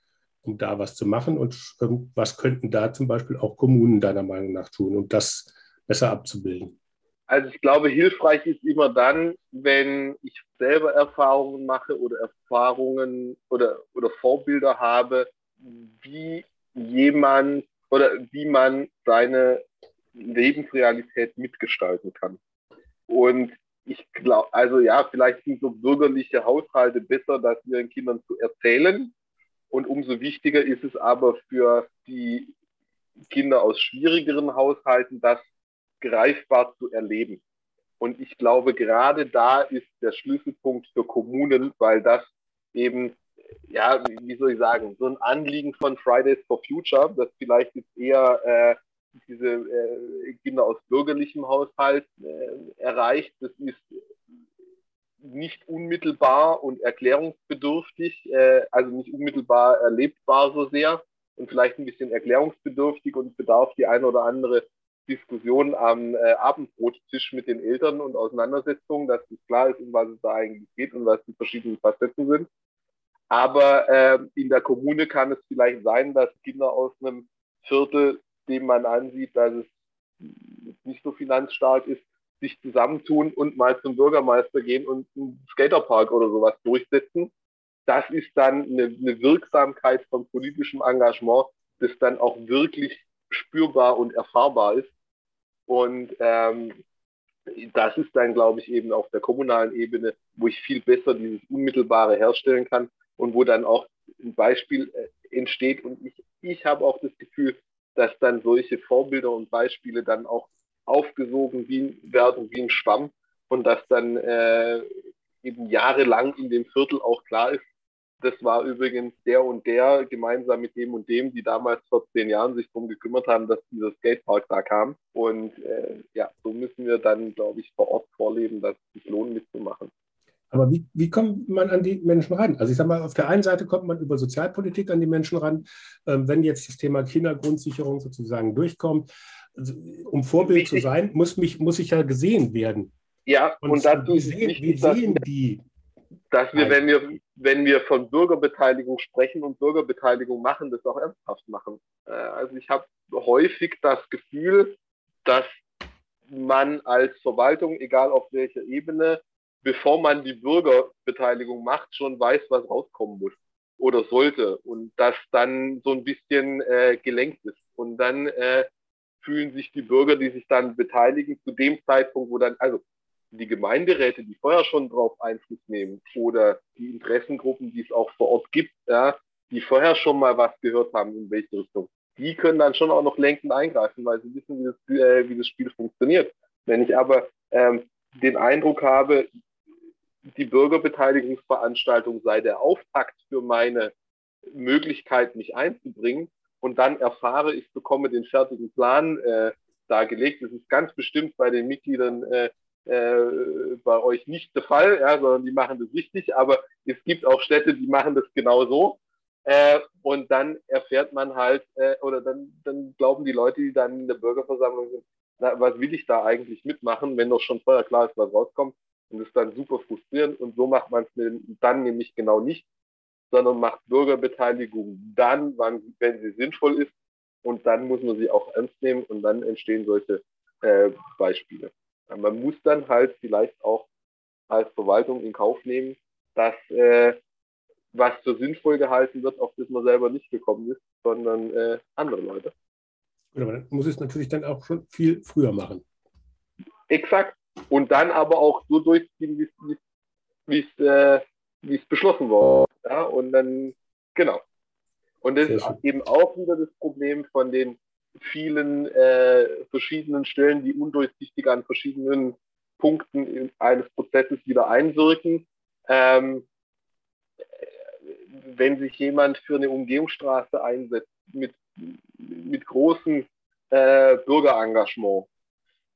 um da was zu machen. Und ähm, was könnten da zum Beispiel auch Kommunen deiner Meinung nach tun, um das besser abzubilden? Also ich glaube, hilfreich ist immer dann, wenn ich selber Erfahrungen mache oder Erfahrungen oder, oder Vorbilder habe, wie jemand oder wie man seine Lebensrealität mitgestalten kann. Und ich glaube, also ja, vielleicht sind so bürgerliche Haushalte besser, das ihren Kindern zu erzählen. Und umso wichtiger ist es aber für die Kinder aus schwierigeren Haushalten, das greifbar zu erleben. Und ich glaube, gerade da ist der Schlüsselpunkt für Kommunen, weil das eben, ja, wie soll ich sagen, so ein Anliegen von Fridays for Future, das vielleicht jetzt eher äh, diese äh, Kinder aus bürgerlichem Haushalt äh, erreicht. Das ist nicht unmittelbar und erklärungsbedürftig, äh, also nicht unmittelbar erlebbar so sehr und vielleicht ein bisschen erklärungsbedürftig und bedarf die eine oder andere Diskussion am äh, Abendbrottisch mit den Eltern und Auseinandersetzungen, dass es klar ist, um was es da eigentlich geht und was die verschiedenen Facetten sind. Aber äh, in der Kommune kann es vielleicht sein, dass Kinder aus einem Viertel, dem man ansieht, dass es nicht so finanzstark ist, sich zusammentun und mal zum Bürgermeister gehen und einen Skaterpark oder sowas durchsetzen. Das ist dann eine, eine Wirksamkeit von politischem Engagement, das dann auch wirklich spürbar und erfahrbar ist. Und ähm, das ist dann, glaube ich, eben auf der kommunalen Ebene, wo ich viel besser dieses Unmittelbare herstellen kann und wo dann auch ein Beispiel äh, entsteht. Und ich, ich habe auch das Gefühl, dass dann solche Vorbilder und Beispiele dann auch aufgesogen wie, werden wie ein Schwamm und dass dann äh, eben jahrelang in dem Viertel auch klar ist, das war übrigens der und der gemeinsam mit dem und dem, die damals vor zehn Jahren sich darum gekümmert haben, dass dieser Skatepark da kam. Und äh, ja, so müssen wir dann, glaube ich, vor Ort vorleben, dass es sich lohnt, mitzumachen. Aber wie, wie kommt man an die Menschen ran? Also ich sage mal, auf der einen Seite kommt man über Sozialpolitik an die Menschen ran. Ähm, wenn jetzt das Thema Kindergrundsicherung sozusagen durchkommt, also, um Vorbild Wichtig. zu sein, muss, mich, muss ich ja gesehen werden. Ja, und, und dazu wie sehen, wie sehen die? Dass wir, wenn wir, wenn wir von Bürgerbeteiligung sprechen und Bürgerbeteiligung machen, das auch ernsthaft machen. Äh, also ich habe häufig das Gefühl, dass man als Verwaltung, egal auf welcher Ebene, bevor man die Bürgerbeteiligung macht, schon weiß, was rauskommen muss oder sollte und das dann so ein bisschen äh, gelenkt ist. Und dann äh, fühlen sich die Bürger, die sich dann beteiligen, zu dem Zeitpunkt, wo dann, also die Gemeinderäte, die vorher schon drauf Einfluss nehmen oder die Interessengruppen, die es auch vor Ort gibt, ja, die vorher schon mal was gehört haben, in welche Richtung, die können dann schon auch noch lenkend eingreifen, weil sie wissen, wie das, äh, wie das Spiel funktioniert. Wenn ich aber ähm, den Eindruck habe, die Bürgerbeteiligungsveranstaltung sei der Auftakt für meine Möglichkeit, mich einzubringen. Und dann erfahre, ich bekomme den fertigen Plan äh, dargelegt. Das ist ganz bestimmt bei den Mitgliedern äh, äh, bei euch nicht der Fall, ja, sondern die machen das richtig. Aber es gibt auch Städte, die machen das genau so. Äh, und dann erfährt man halt, äh, oder dann, dann glauben die Leute, die dann in der Bürgerversammlung sind, na, was will ich da eigentlich mitmachen, wenn doch schon vorher klar ist, was rauskommt und ist dann super frustrierend und so macht man es dann nämlich genau nicht, sondern macht Bürgerbeteiligung dann, wann, wenn sie sinnvoll ist und dann muss man sie auch ernst nehmen und dann entstehen solche äh, Beispiele. Man muss dann halt vielleicht auch als Verwaltung in Kauf nehmen, dass äh, was für sinnvoll gehalten wird, auf das man selber nicht gekommen ist, sondern äh, andere Leute. Aber dann muss es natürlich dann auch schon viel früher machen. Exakt und dann aber auch so durchziehen, wie es äh, beschlossen wurde. Ja? Und dann, genau. Und das ist eben auch wieder das Problem von den vielen äh, verschiedenen Stellen, die undurchsichtig an verschiedenen Punkten eines Prozesses wieder einwirken. Ähm, wenn sich jemand für eine Umgehungsstraße einsetzt mit, mit großem äh, Bürgerengagement,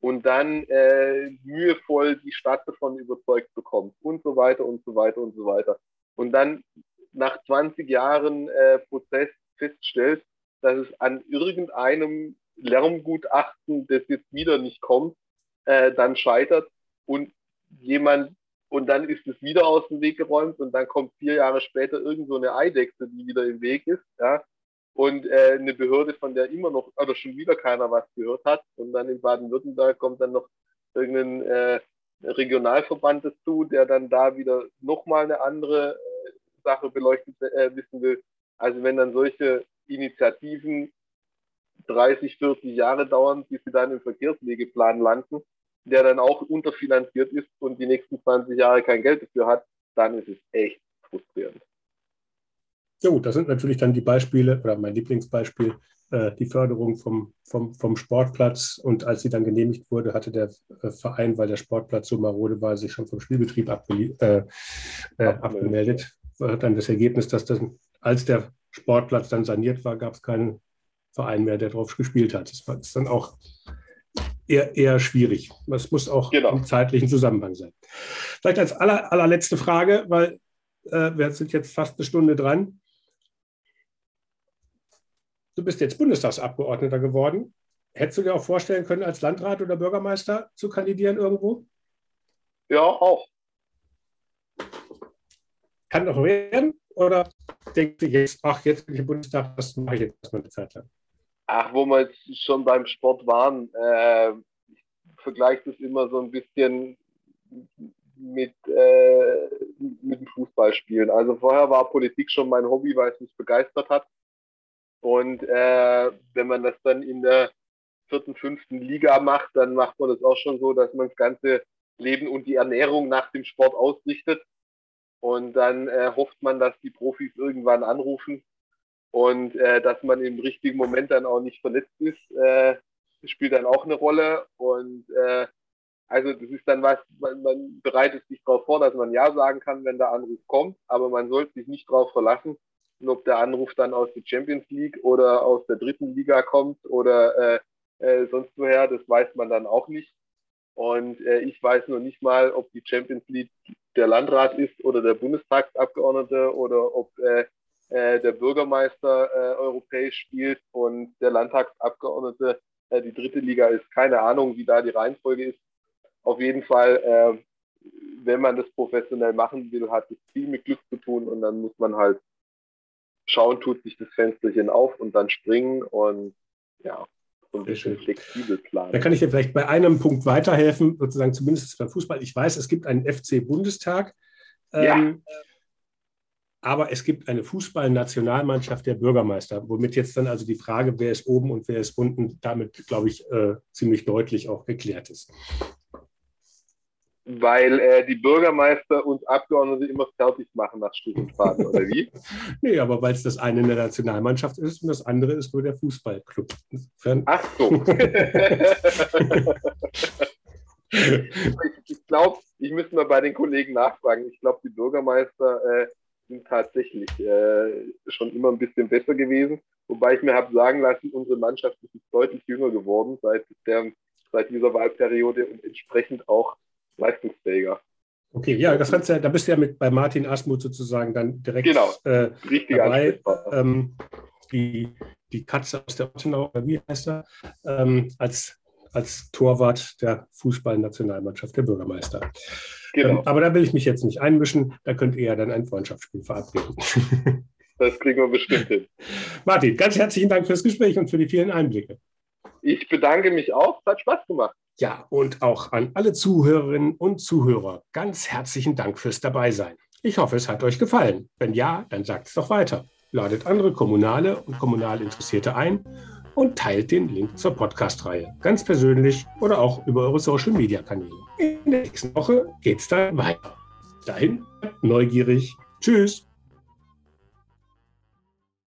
und dann äh, mühevoll die Stadt davon überzeugt bekommt und so weiter und so weiter und so weiter. Und dann nach 20 Jahren äh, Prozess feststellt, dass es an irgendeinem Lärmgutachten, das jetzt wieder nicht kommt, äh, dann scheitert und jemand und dann ist es wieder aus dem Weg geräumt und dann kommt vier Jahre später irgend so eine Eidechse, die wieder im Weg ist, ja, und äh, eine Behörde, von der immer noch oder schon wieder keiner was gehört hat. Und dann in Baden-Württemberg kommt dann noch irgendein äh, Regionalverband dazu, der dann da wieder nochmal eine andere äh, Sache beleuchtet äh, wissen will. Also wenn dann solche Initiativen 30, 40 Jahre dauern, bis sie dann im Verkehrswegeplan landen, der dann auch unterfinanziert ist und die nächsten 20 Jahre kein Geld dafür hat, dann ist es echt frustrierend. Ja gut, das sind natürlich dann die Beispiele oder mein Lieblingsbeispiel, äh, die Förderung vom, vom, vom Sportplatz. Und als sie dann genehmigt wurde, hatte der äh, Verein, weil der Sportplatz so marode war, sich schon vom Spielbetrieb abge äh, äh, abgemeldet. War dann das Ergebnis, dass das, als der Sportplatz dann saniert war, gab es keinen Verein mehr, der drauf gespielt hat. Das war das dann auch eher, eher schwierig. Das muss auch genau. im zeitlichen Zusammenhang sein. Vielleicht als aller, allerletzte Frage, weil äh, wir sind jetzt fast eine Stunde dran. Du bist jetzt Bundestagsabgeordneter geworden. Hättest du dir auch vorstellen können, als Landrat oder Bürgermeister zu kandidieren irgendwo? Ja, auch. Kann doch werden? Oder denkst du jetzt, ach, jetzt bin ich im Bundestag, das mache ich jetzt erstmal eine Zeit lang? Ach, wo wir jetzt schon beim Sport waren, äh, ich vergleiche das immer so ein bisschen mit, äh, mit dem Fußballspielen. Also vorher war Politik schon mein Hobby, weil es mich begeistert hat. Und äh, wenn man das dann in der vierten, fünften Liga macht, dann macht man das auch schon so, dass man das ganze Leben und die Ernährung nach dem Sport ausrichtet. Und dann äh, hofft man, dass die Profis irgendwann anrufen und äh, dass man im richtigen Moment dann auch nicht verletzt ist, äh, spielt dann auch eine Rolle. Und äh, also das ist dann was, man, man bereitet sich darauf vor, dass man Ja sagen kann, wenn der Anruf kommt, aber man sollte sich nicht darauf verlassen, und ob der Anruf dann aus der Champions League oder aus der dritten Liga kommt oder äh, äh, sonst woher, das weiß man dann auch nicht. Und äh, ich weiß noch nicht mal, ob die Champions League der Landrat ist oder der Bundestagsabgeordnete oder ob äh, äh, der Bürgermeister äh, europäisch spielt und der Landtagsabgeordnete äh, die dritte Liga ist. Keine Ahnung, wie da die Reihenfolge ist. Auf jeden Fall, äh, wenn man das professionell machen will, hat es viel mit Glück zu tun und dann muss man halt schauen, tut sich das Fensterchen auf und dann springen und ja, so ein bisschen flexibel planen. Da kann ich dir vielleicht bei einem Punkt weiterhelfen, sozusagen zumindest beim Fußball. Ich weiß, es gibt einen FC-Bundestag. Ja. Ähm, aber es gibt eine Fußballnationalmannschaft der Bürgermeister, womit jetzt dann also die Frage, wer ist oben und wer ist unten, damit, glaube ich, äh, ziemlich deutlich auch geklärt ist weil äh, die Bürgermeister und Abgeordnete immer fertig machen nach Stufenfahrten, oder wie? nee, aber weil es das eine in der Nationalmannschaft ist und das andere ist nur der Fußballclub. Insofern Ach so. ich, ich glaube, ich müsste mal bei den Kollegen nachfragen. Ich glaube, die Bürgermeister äh, sind tatsächlich äh, schon immer ein bisschen besser gewesen. Wobei ich mir habe sagen lassen, unsere Mannschaft ist deutlich jünger geworden seit, der, seit dieser Wahlperiode und entsprechend auch leistungsfähiger. Okay, ja, das kannst du, da bist du ja mit bei Martin Asmuth sozusagen dann direkt genau, äh, dabei. Ähm, die, die Katze aus der Ottenau, wie heißt er, ähm, als, als Torwart der Fußballnationalmannschaft, der Bürgermeister. Genau. Ähm, aber da will ich mich jetzt nicht einmischen, da könnt ihr ja dann ein Freundschaftsspiel verabreden. Das kriegen wir bestimmt hin. Martin, ganz herzlichen Dank fürs Gespräch und für die vielen Einblicke. Ich bedanke mich auch, es hat Spaß gemacht. Ja, und auch an alle Zuhörerinnen und Zuhörer ganz herzlichen Dank fürs Dabeisein. Ich hoffe, es hat euch gefallen. Wenn ja, dann sagt es doch weiter. Ladet andere Kommunale und kommunal Interessierte ein und teilt den Link zur Podcast-Reihe. Ganz persönlich oder auch über eure Social-Media-Kanäle. In der nächsten Woche geht es dann weiter. Dahin neugierig. Tschüss.